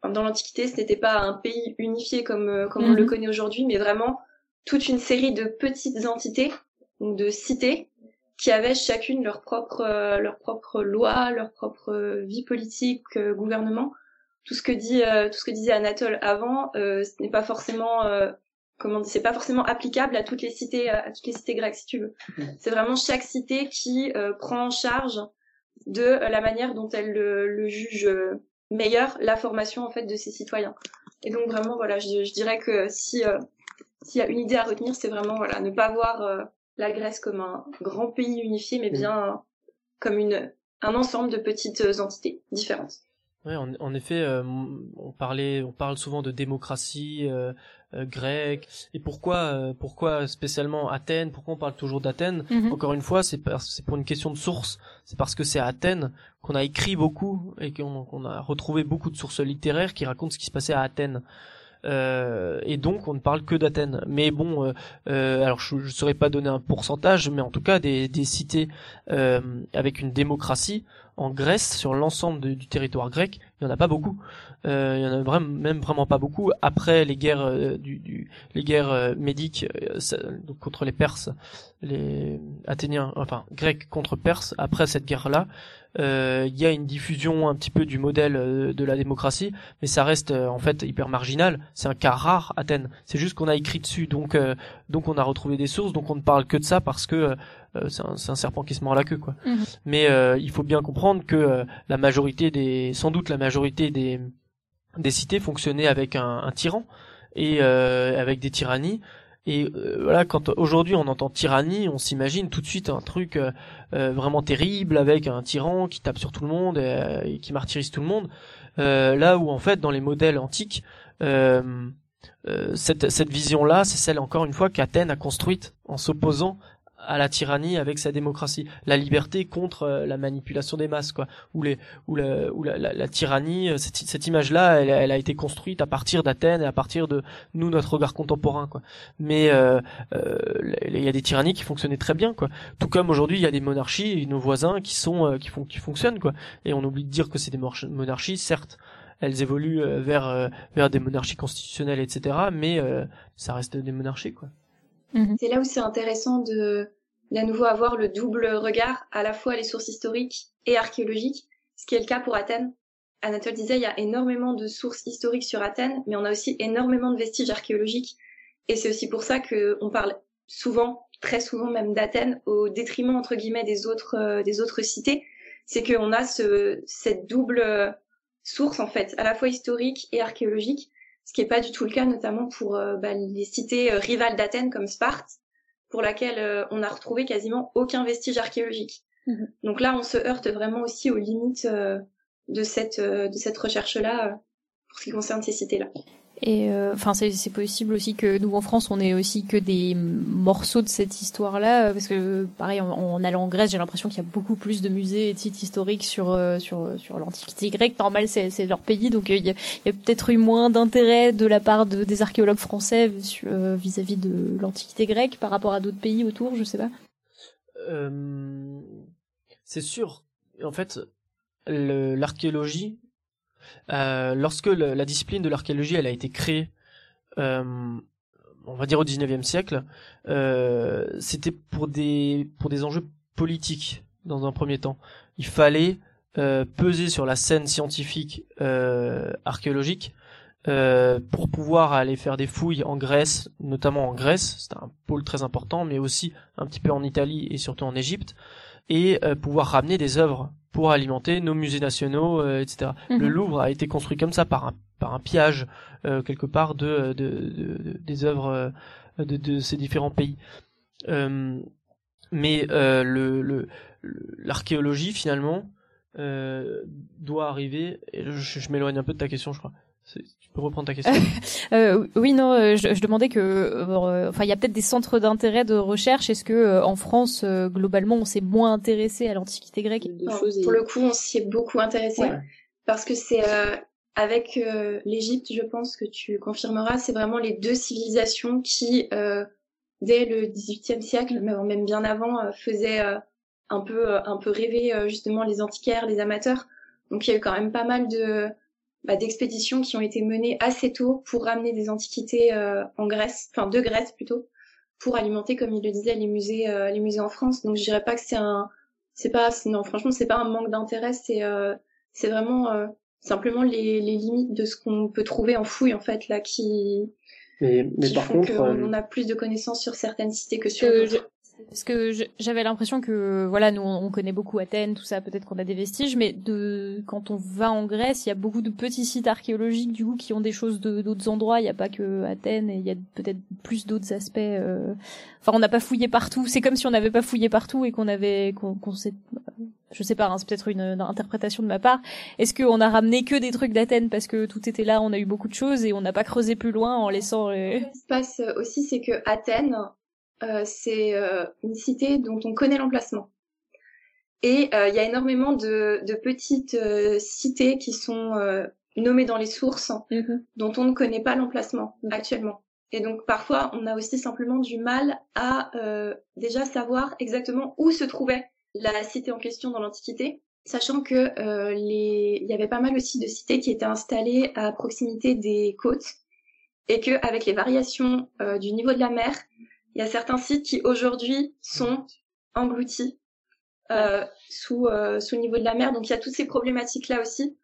dans l'Antiquité, ce n'était pas un pays unifié comme euh, comme on Mhm. le connaît aujourd'hui, mais vraiment toute une série de petites entités, donc de cités, qui avaient chacune leur propre euh, leur propre loi, leur propre vie politique, euh, gouvernement. Tout ce que dit euh, tout ce que disait Anatole avant, euh, ce n'est pas forcément euh, comment c'est pas forcément applicable à toutes les cités à toutes les cités grecques si tu veux. C'est vraiment chaque cité qui euh, prend en charge de la manière dont elle le, le juge euh, meilleur la formation en fait de ses citoyens. Et donc vraiment voilà, je, je dirais que si euh, s'il y a une idée à retenir, c'est vraiment voilà, ne pas voir euh, la Grèce comme un grand pays unifié, mais bien comme une un ensemble de petites entités différentes. Ouais, en, en effet, euh, on parlait, on parle souvent de démocratie euh, euh, grecque. Et pourquoi, euh, pourquoi spécialement Athènes? Pourquoi on parle toujours d'Athènes? Mhm. Encore une fois, c'est c'est pour une question de source. C'est parce que c'est à Athènes qu'on a écrit beaucoup et qu'on a retrouvé beaucoup de sources littéraires qui racontent ce qui se passait à Athènes. Euh, et donc on ne parle que d'Athènes. Mais bon, euh, euh, alors je ne saurais pas donner un pourcentage, mais en tout cas des, des cités euh, avec une démocratie en Grèce sur l'ensemble du territoire grec, il y en a pas beaucoup. Euh, il y en a même vraiment pas beaucoup. Après les guerres euh, euh, médiques contre les Perses, les Athéniens, enfin Grecs contre Perses. Après cette guerre-là, il y a une diffusion un petit peu du modèle euh, de la démocratie, mais ça reste euh, en fait hyper marginal. C'est un cas rare Athènes. C'est juste qu'on a écrit dessus, donc euh, donc on a retrouvé des sources, donc on ne parle que de ça parce que euh, c'est un, serpent qui se mord la queue quoi. Mhm. Mais euh, il faut bien comprendre que euh, la majorité des, sans doute la majorité des des cités fonctionnaient avec un, un tyran et euh, avec des tyrannies. Et euh, voilà, quand aujourd'hui on entend tyrannie, on s'imagine tout de suite un truc euh, euh, vraiment terrible avec un tyran qui tape sur tout le monde et, qui martyrise tout le monde. Là où en fait dans les modèles antiques, cette, cette vision-là, c'est celle encore une fois qu'Athènes a construite en s'opposant à la tyrannie avec sa démocratie, la liberté contre euh, la manipulation des masses, quoi. Ou les, ou la, ou la, la, tyrannie, euh, cette, cette image-là, elle, elle a été construite à partir d'Athènes et à partir de nous, notre regard contemporain, quoi. Mais euh, euh, il y a des tyrannies qui fonctionnaient très bien, quoi. Tout comme aujourd'hui, il y a des monarchies, nos voisins qui sont, euh, qui font, qui fonctionnent, quoi. Et on oublie de dire que c'est des monarch- monarchies, certes, elles évoluent euh, vers, euh, vers des monarchies constitutionnelles, etc. Mais euh, ça reste des monarchies, quoi. C'est là où c'est intéressant de, d'à nouveau avoir le double regard, à la fois les sources historiques et archéologiques, ce qui est le cas pour Athènes. Anatole disait, il y a énormément de sources historiques sur Athènes, mais on a aussi énormément de vestiges archéologiques. Et c'est aussi pour ça que on parle souvent, très souvent même d'Athènes, au détriment, entre guillemets, des autres, euh, des autres cités. C'est qu'on a ce, cette double euh, source, en fait, à la fois historique et archéologique, ce qui n'est pas du tout le cas, notamment pour euh, bah, les cités euh, rivales d'Athènes comme Sparte, pour laquelle euh, on a retrouvé quasiment aucun vestige archéologique. Mhm. Donc là, on se heurte vraiment aussi aux limites de cette de cette recherche-là pour ce qui concerne ces cités-là. Et euh, enfin, c'est possible aussi que nous en France, on ait aussi que des morceaux de cette histoire-là, euh, parce que pareil, en, allant en Grèce, j'ai l'impression qu'il y a beaucoup plus de musées et de sites historiques sur euh, sur sur l'Antiquité grecque. Normal, c'est leur pays, donc il y a, peut-être eu moins d'intérêt de la part de, des archéologues français euh, vis-à-vis de l'Antiquité grecque par rapport à d'autres pays autour, je sais pas. euh, c'est sûr. En fait, l'archéologie, euh, lorsque la discipline de l'archéologie a été créée, euh, on va dire au 19e siècle, euh, c'était pour des enjeux politiques dans un premier temps. Il fallait peser sur la scène scientifique archéologique pour pouvoir aller faire des fouilles en Grèce, notamment en Grèce, c'est un pôle très important, mais aussi un petit peu en Italie et surtout en Égypte, et euh, pouvoir ramener des œuvres pour alimenter nos musées nationaux, euh, etc. Le Mhm. Louvre a été construit comme ça par un par un pillage euh, quelque part de, de, de- de- des œuvres de, de ces différents pays. Euh, mais le l'archéologie finalement doit arriver. Et je, je m'éloigne un peu de ta question, je crois. C'est- Tu peux reprendre ta question? Euh, oui, non, euh, je, je demandais que, euh, enfin, il y a peut-être des centres d'intérêt de recherche. Est-ce que euh, en France, euh, globalement, on s'est moins intéressé à l'Antiquité grecque? De Non, choses. Pour et- le coup, on s'y est beaucoup intéressé Ouais. parce que c'est euh, avec euh, l'Égypte, je pense que tu confirmeras, c'est vraiment les deux civilisations qui, euh, dès le XVIIIe siècle, mais même bien avant, euh, faisaient euh, un peu euh, un peu rêver euh, justement les antiquaires, les amateurs. Donc il y a eu quand même pas mal de bah, d'expéditions qui ont été menées assez tôt pour ramener des antiquités euh, en Grèce, enfin de Grèce plutôt, pour alimenter, comme il le disait, les musées euh, les musées en France. Donc je dirais pas que c'est un c'est pas non franchement c'est pas un manque d'intérêt c'est euh, c'est vraiment euh, simplement les, les limites de ce qu'on peut trouver en fouille en fait là qui Mais, mais qui par font contre, qu'on euh, on a plus de connaissances sur certaines cités que sur d'autres. Parce que j'avais l'impression que, voilà, nous, on connaît beaucoup Athènes, tout ça, peut-être qu'on a des vestiges, mais de, quand on va en Grèce, il y a beaucoup de petits sites archéologiques, du coup, qui ont des choses de- d'autres endroits. Il n'y a pas que Athènes, et il y a peut-être plus d'autres aspects. euh, Enfin, on n'a pas fouillé partout. C'est comme si on n'avait pas fouillé partout et qu'on avait, qu'on s'est, je sais pas, hein, c'est peut-être une, interprétation de ma part. Est-ce qu'on a ramené que des trucs d'Athènes parce que tout était là, on a eu beaucoup de choses et on n'a pas creusé plus loin en laissant les... Ce qui se passe aussi c'est que Athènes euh, c'est euh, une cité dont on connaît l'emplacement. Et euh, il y a énormément de, de petites euh, cités qui sont euh, nommées dans les sources dont on ne connaît pas l'emplacement actuellement. Et donc parfois, on a aussi simplement du mal à euh, déjà savoir exactement où se trouvait la cité en question dans l'Antiquité, sachant que euh, les... il y avait pas mal aussi de cités qui étaient installées à proximité des côtes, et que avec les variations euh, du niveau de la mer, il y a certains sites qui aujourd'hui sont engloutis euh, sous euh, sous le niveau de la mer. Donc il y a toutes ces problématiques là aussi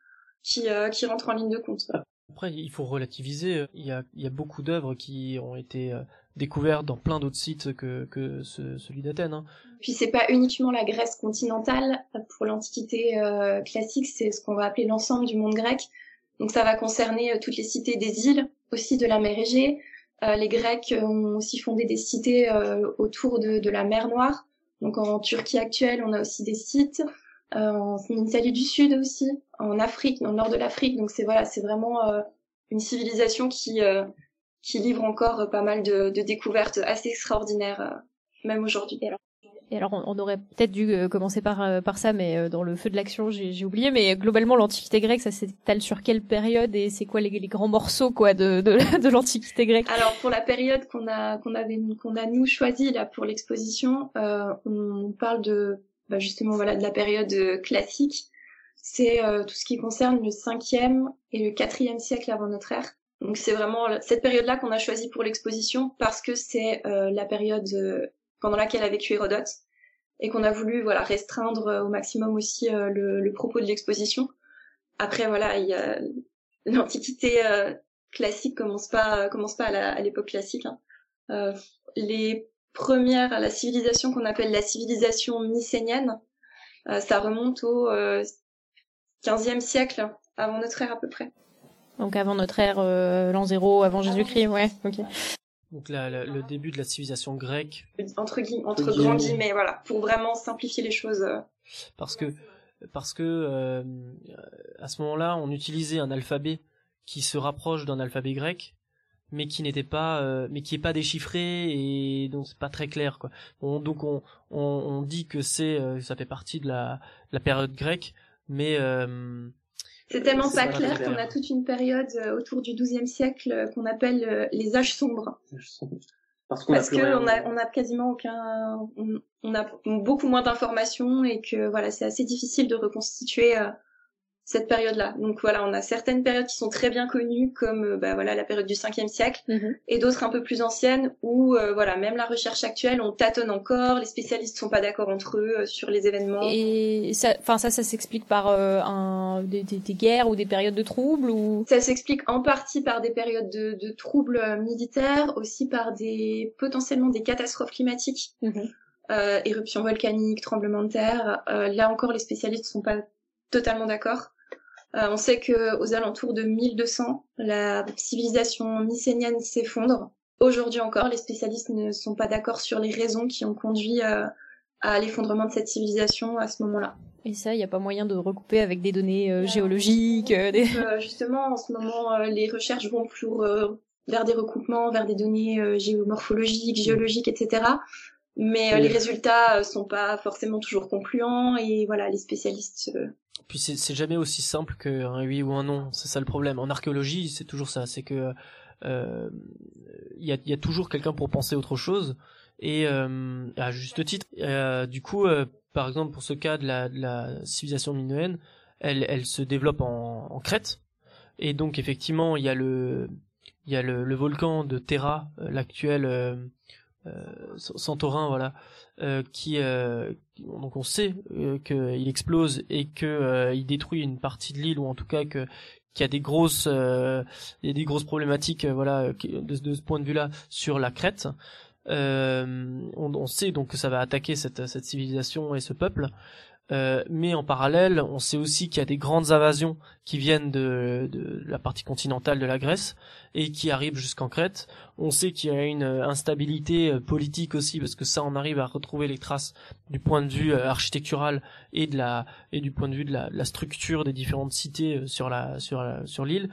qui euh, qui rentrent en ligne de compte. Après, il faut relativiser. Il y a, il y a beaucoup d'œuvres qui ont été euh, découvertes dans plein d'autres sites que, que ce- celui d'Athènes. hein. Puis c'est pas uniquement la Grèce continentale pour l'Antiquité euh, classique, c'est ce qu'on va appeler l'ensemble du monde grec. Donc ça va concerner euh, toutes les cités des îles, aussi de la mer Égée. Euh, les Grecs ont aussi fondé des cités euh, autour de, de la mer Noire. Donc en Turquie actuelle, on a aussi des sites. Euh, en Italie du Sud aussi, en Afrique, dans le nord de l'Afrique. Donc c'est voilà, c'est vraiment une civilisation qui qui livre encore pas mal de, de découvertes assez extraordinaires, même aujourd'hui. Alors, on, aurait peut-être dû euh, commencer par euh, par ça, mais euh, dans le feu de l'action, j'ai oublié. Mais globalement, l'Antiquité grecque, ça s'étale sur quelle période et c'est quoi les, grands morceaux quoi de l'Antiquité grecque? Alors pour la période qu'on a qu'on avait qu'on a nous choisi là pour l'exposition, on parle de bah, justement voilà de la période classique. C'est euh, tout ce qui concerne le 5e et le 4e siècle avant notre ère. Donc c'est vraiment cette période-là qu'on a choisi pour l'exposition parce que c'est la période pendant laquelle a vécu Hérodote et qu'on a voulu voilà restreindre euh, au maximum aussi euh, le, le propos de l'exposition. Après voilà, il y a l'Antiquité euh, classique commence pas commence pas à l'époque classique. hein. Euh, les premières, la civilisation qu'on appelle la civilisation mycénienne, euh, ça remonte au euh, 15e siècle avant notre ère à peu près. Donc avant notre ère, l'an zéro, avant Jésus-Christ, ouais. Ok. Donc là, la- le début de la civilisation grecque, Entre, gui- entre Entre grands guillemets. voilà, pour vraiment simplifier les choses. euh. parce que parce que euh, à ce moment-là, on utilisait un alphabet qui se rapproche d'un alphabet grec, mais qui n'était pas, euh, mais qui est pas déchiffré et donc c'est pas très clair quoi. On- donc on, on on dit que c'est, euh, ça fait partie de la la période grecque, mais euh, C'est tellement pas pas clair qu'on a toute une période euh, autour du XIIe siècle euh, qu'on appelle euh, les âges sombres. Parce qu'on Parce a plus que rien. on a, on a quasiment aucun, on, on a beaucoup moins d'informations et que voilà, c'est assez difficile de reconstituer euh, cette période-là. Donc voilà, on a certaines périodes qui sont très bien connues, comme euh, bah, voilà la période du 5e siècle, et d'autres un peu plus anciennes où euh, voilà, même la recherche actuelle, on tâtonne encore, les spécialistes sont pas d'accord entre eux euh, sur les événements. Et ça, enfin ça, ça s'explique par euh, un, des, des, des guerres ou des périodes de troubles ou? Ça s'explique en partie par des périodes de, de troubles militaires, aussi par des potentiellement des catastrophes climatiques, euh, éruptions volcaniques, tremblements de terre. Euh, là encore, les spécialistes sont pas totalement d'accord. Euh, on sait que aux alentours de 1200, la civilisation mycénienne s'effondre. Aujourd'hui encore, les spécialistes ne sont pas d'accord sur les raisons qui ont conduit euh, à l'effondrement de cette civilisation à ce moment-là. Et ça, il n'y a pas moyen de recouper avec des données euh, géologiques. des... Justement, en ce moment, les recherches vont plus vers des recoupements, vers des données géomorphologiques, géologiques, etc. Mais euh, Oui. les résultats euh, sont pas forcément toujours concluants et voilà, les spécialistes. euh, Puis c'est c'est jamais aussi simple qu'un oui ou un non. C'est ça le problème. En archéologie, c'est toujours ça. C'est que euh, il y, a, il y a toujours quelqu'un pour penser autre chose. Et euh, à juste titre, euh, du coup, euh, par exemple pour ce cas de la, de la civilisation minoenne, elle, elle se développe en, en Crète. Et donc effectivement, il y a le, il y a le, le volcan de Terra, l'actuel Santorin, voilà, euh, qui, euh, donc on sait euh, qu'il explose et que euh, il détruit une partie de l'île ou en tout cas que qu'il y a des grosses, euh, il y a des grosses problématiques, euh, voilà, qui- de, ce point de vue-là sur la Crète. Euh, on, on sait donc que ça va attaquer cette, cette civilisation et ce peuple. Euh, mais en parallèle, on sait aussi qu'il y a des grandes invasions qui viennent de, la partie continentale de la Grèce et qui arrivent jusqu'en Crète. On sait qu'il y a une euh, instabilité euh, politique aussi parce que ça, on arrive à retrouver les traces du point de vue architectural et du point de vue de la, structure des différentes cités sur sur l'île.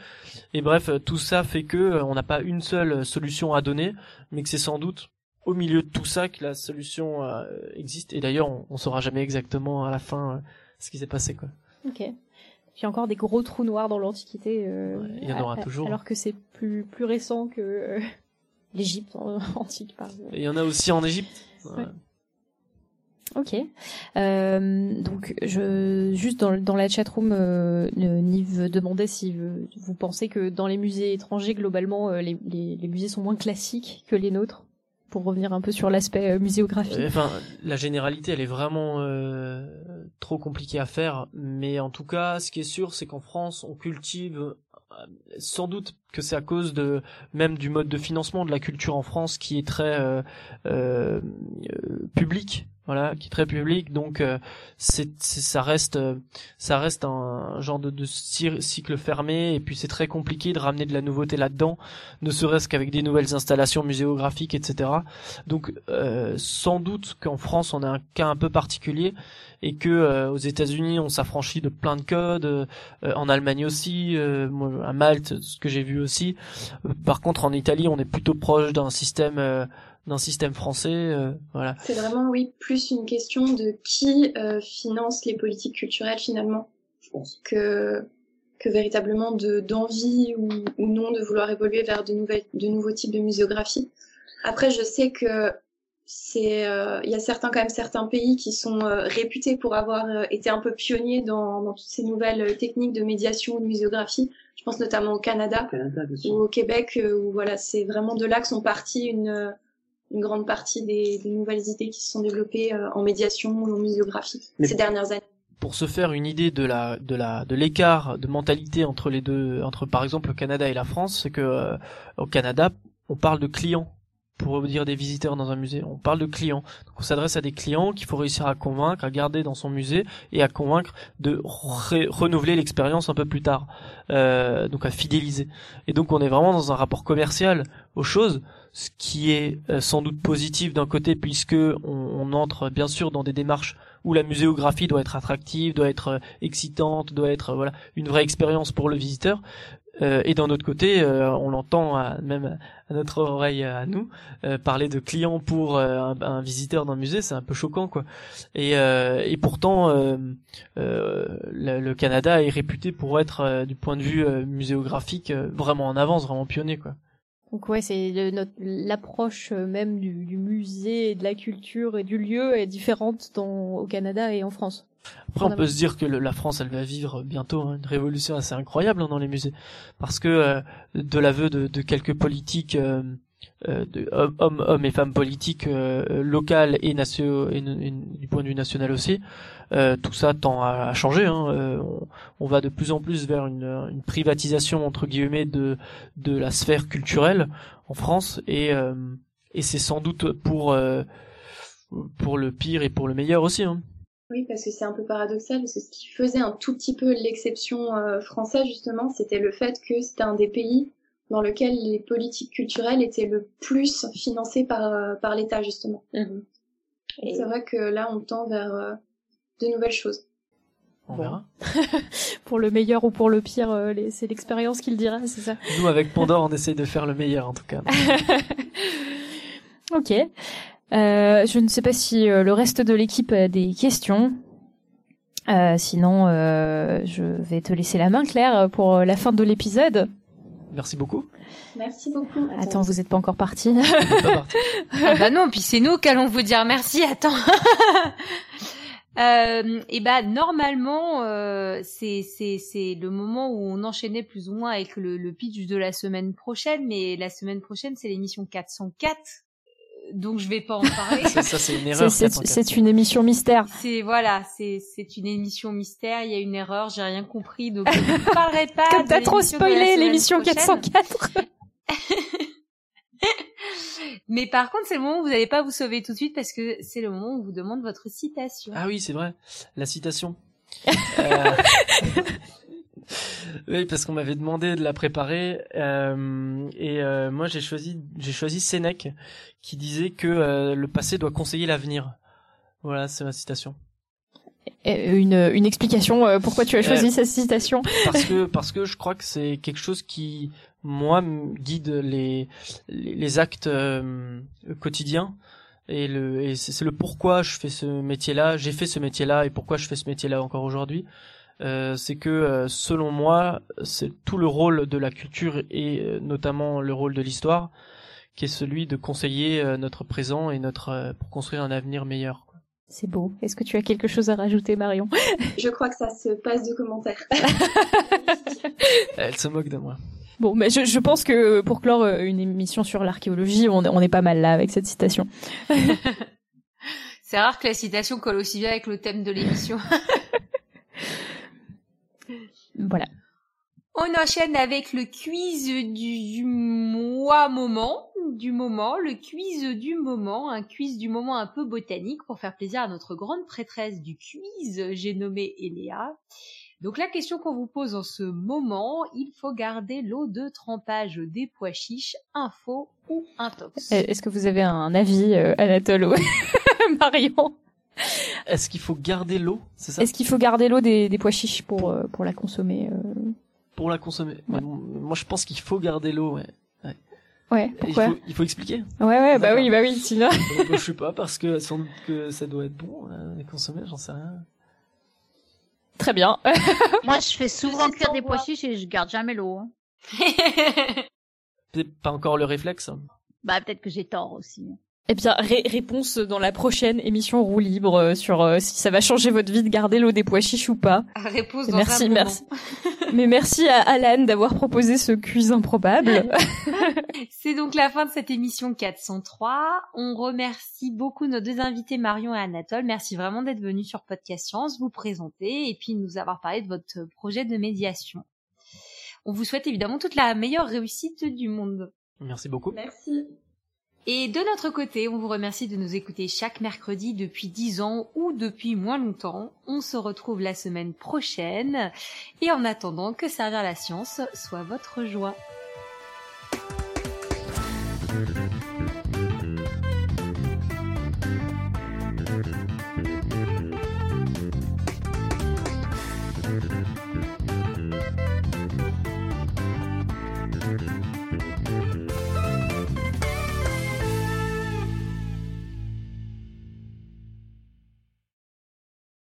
Et bref, tout ça fait que on n'a pas une seule solution à donner, mais que c'est sans doute au milieu de tout ça que la solution euh, existe. Et d'ailleurs, on, on saura jamais exactement à la fin euh, ce qui s'est passé quoi. Ok. Puis encore des gros trous noirs dans l'Antiquité. euh, Ouais, il y en aura toujours. Alors que c'est plus plus récent que l'Égypte antique, par exemple. Et il y en a aussi en Égypte. Ouais. Ok. Euh, donc, je juste dans, dans la chatroom, euh, Nive demandait si vous, pensez que dans les musées étrangers, globalement, les, les, les musées sont moins classiques que les nôtres. Pour revenir un peu sur l'aspect euh, muséographique. Euh, Enfin, la généralité, elle est vraiment euh, trop compliquée à faire. Mais en tout cas, ce qui est sûr, c'est qu'en France, on cultive sans doute que c'est à cause de même du mode de financement de la culture en France qui est très euh, euh, public. Voilà, qui est très public, donc euh, c'est ça reste euh, ça reste un genre de, de cy- cycle fermé et puis c'est très compliqué de ramener de la nouveauté là-dedans, ne serait-ce qu'avec des nouvelles installations muséographiques, etc. Donc euh, sans doute qu'en France on a un cas un peu particulier et que euh, aux États-Unis on s'affranchit de plein de codes, euh, en Allemagne aussi, euh, à Malte ce que j'ai vu aussi. Euh, par contre en Italie on est plutôt proche d'un système euh, d'un système français, euh, voilà. C'est vraiment, oui, plus une question de qui euh, finance les politiques culturelles finalement, que que véritablement de d'envie ou, ou non de vouloir évoluer vers de nouvelles de nouveaux types de muséographie. Après, je sais que c'est euh, il y a certains quand même certains pays qui sont euh, réputés pour avoir euh, été un peu pionniers dans, dans toutes ces nouvelles euh, techniques de médiation ou de muséographie. Je pense notamment au Canada ou au Québec euh, où voilà c'est vraiment de là que sont parties une une grande partie des, des nouvelles idées qui se sont développées euh, en médiation ou en muséographie Mais- ces dernières années. pour se faire une idée de la de la de l'écart de mentalité entre les deux entre par exemple le Canada et la France c'est que euh, au Canada on parle de clients pour dire des visiteurs dans un musée. On parle de clients. Donc on s'adresse à des clients qu'il faut réussir à convaincre à garder dans son musée et à convaincre de renouveler l'expérience un peu plus tard euh, donc à fidéliser. Et donc on est vraiment dans un rapport commercial aux choses ce qui est euh, sans doute positif d'un côté puisque on, on entre bien sûr dans des démarches où la muséographie doit être attractive, doit être euh, excitante, doit être euh, voilà une vraie expérience pour le visiteur. Euh, et d'un autre côté, euh, on l'entend même à notre oreille à nous euh, parler de clients pour euh, un, un visiteur d'un musée, c'est un peu choquant quoi. Et, euh, et pourtant, euh, euh, le, le Canada est réputé pour être euh, du point de vue euh, muséographique euh, vraiment en avance, vraiment pionnier quoi. Donc ouais, c'est notre- l'approche euh, même du, du musée, de la culture et du lieu est différente dans, au Canada et en France. Après, on peut se dire que le- la France, elle va vivre bientôt hein, une révolution assez incroyable hein, dans les musées, parce que euh, de l'aveu de, de quelques politiques, euh, euh, de hom- hommes, hommes et femmes politiques euh, locales et, nation- et, et du point de vue national aussi, euh, tout ça tend à, à changer. Hein. Euh, on, on va de plus en plus vers une, une privatisation entre guillemets de de la sphère culturelle en France, et euh, et c'est sans doute pour euh, pour le pire et pour le meilleur aussi. Hein. Oui, parce que c'est un peu paradoxal, parce que ce qui faisait un tout petit peu l'exception euh, française, justement, c'était le fait que c'était un des pays dans lequel les politiques culturelles étaient le plus financées par, euh, par l'État, justement. Et- C'est vrai que là, on tend vers euh, de nouvelles choses. On verra. Pour le meilleur ou pour le pire, euh, les- c'est l'expérience qui le dira, c'est ça? Nous, avec Pandore, on essaye de faire le meilleur, en tout cas. Ok. Euh, je ne sais pas si euh, le reste de l'équipe a des questions. Euh, sinon, euh, je vais te laisser la main, Claire, pour euh, la fin de l'épisode. Merci beaucoup. Merci beaucoup. Attends, vous n'êtes pas encore parti. Ah bah non, puis c'est nous qui allons vous dire merci. Attends. Euh, et bah normalement euh, c'est c'est c'est le moment où on enchaînait plus ou moins avec le, le pitch de la semaine prochaine, mais la semaine prochaine c'est l'émission 404, donc je vais pas en parler. Ça, ça, c'est une erreur. C'est 404. c'est une émission mystère. C'est voilà, c'est c'est une émission mystère. Il y a une erreur, j'ai rien compris, donc je ne parlerai pas. Comme t'as trop spoilé l'émission prochaine. 404. Mais par contre, c'est le moment où vous n'allez pas vous sauver tout de suite parce que c'est le moment où on vous demande votre citation. Ah oui, c'est vrai. La citation. Euh, oui, parce qu'on m'avait demandé de la préparer euh, et euh, moi j'ai choisi j'ai choisi Sénèque qui disait que euh, le passé doit conseiller l'avenir. Voilà, c'est ma citation. Une, une explication pourquoi tu as choisi cette citation? parce que parce que je crois que c'est quelque chose qui moi guide les les, les actes quotidiens et le et c'est c'est le pourquoi je fais ce métier-là, j'ai fait ce métier-là et pourquoi je fais ce métier-là encore aujourd'hui. Euh, c'est que euh, selon moi, c'est tout le rôle de la culture et euh, notamment le rôle de l'histoire qui est celui de conseiller notre présent et notre pour construire un avenir meilleur. C'est beau. Est-ce que tu as quelque chose à rajouter, Marion? Je crois que ça se passe de commentaires. Elle se moque de moi. Bon, mais je, je pense que pour clore une émission sur l'archéologie, on, on est pas mal là avec cette citation. C'est rare que la citation colle aussi bien avec le thème de l'émission. Voilà. On enchaîne avec le quiz du, mois moment, du moment, le quiz du moment, un quiz du moment un peu botanique pour faire plaisir à notre grande prêtresse du quiz, j'ai nommé Eléa. Donc la question qu'on vous pose en ce moment, il faut garder l'eau de trempage des pois chiches, info ou intox. Euh, Est-ce que vous avez un avis, euh, Anatole ou Marion? Est-ce qu'il faut garder l'eau, c'est ça? Est-ce qu'il faut garder l'eau des, des pois chiches pour, euh, pour la consommer euh? Pour la consommer. Ouais. Moi, je pense qu'il faut garder l'eau. Ouais. Ouais, il, pourquoi? faut, il faut expliquer? Ouais, ouais, bah oui, bah oui, sinon... Je sais pas parce que sans doute que ça doit être bon à consommer, j'en sais rien. Très bien. Moi, je fais souvent cuire des pois chiches et je garde jamais l'eau. hein. Peut-être pas encore le réflexe. Bah, peut-être que j'ai tort aussi. Eh bien, ré- réponse dans la prochaine émission roue libre euh, sur euh, si ça va changer votre vie de garder l'eau des pois chiches ou pas. Réponse dans Merci, un merci. Mais merci à Alan d'avoir proposé ce quiz improbable. C'est donc la fin de cette émission 403. On remercie beaucoup nos deux invités Marion et Anatole. Merci vraiment d'être venus sur Podcast Science, vous présenter et puis nous avoir parlé de votre projet de médiation. On vous souhaite évidemment toute la meilleure réussite du monde. Merci beaucoup. Merci. Et de notre côté, on vous remercie de nous écouter chaque mercredi depuis 10 ans ou depuis moins longtemps. On se retrouve la semaine prochaine. Et en attendant, que servir la science soit votre joie.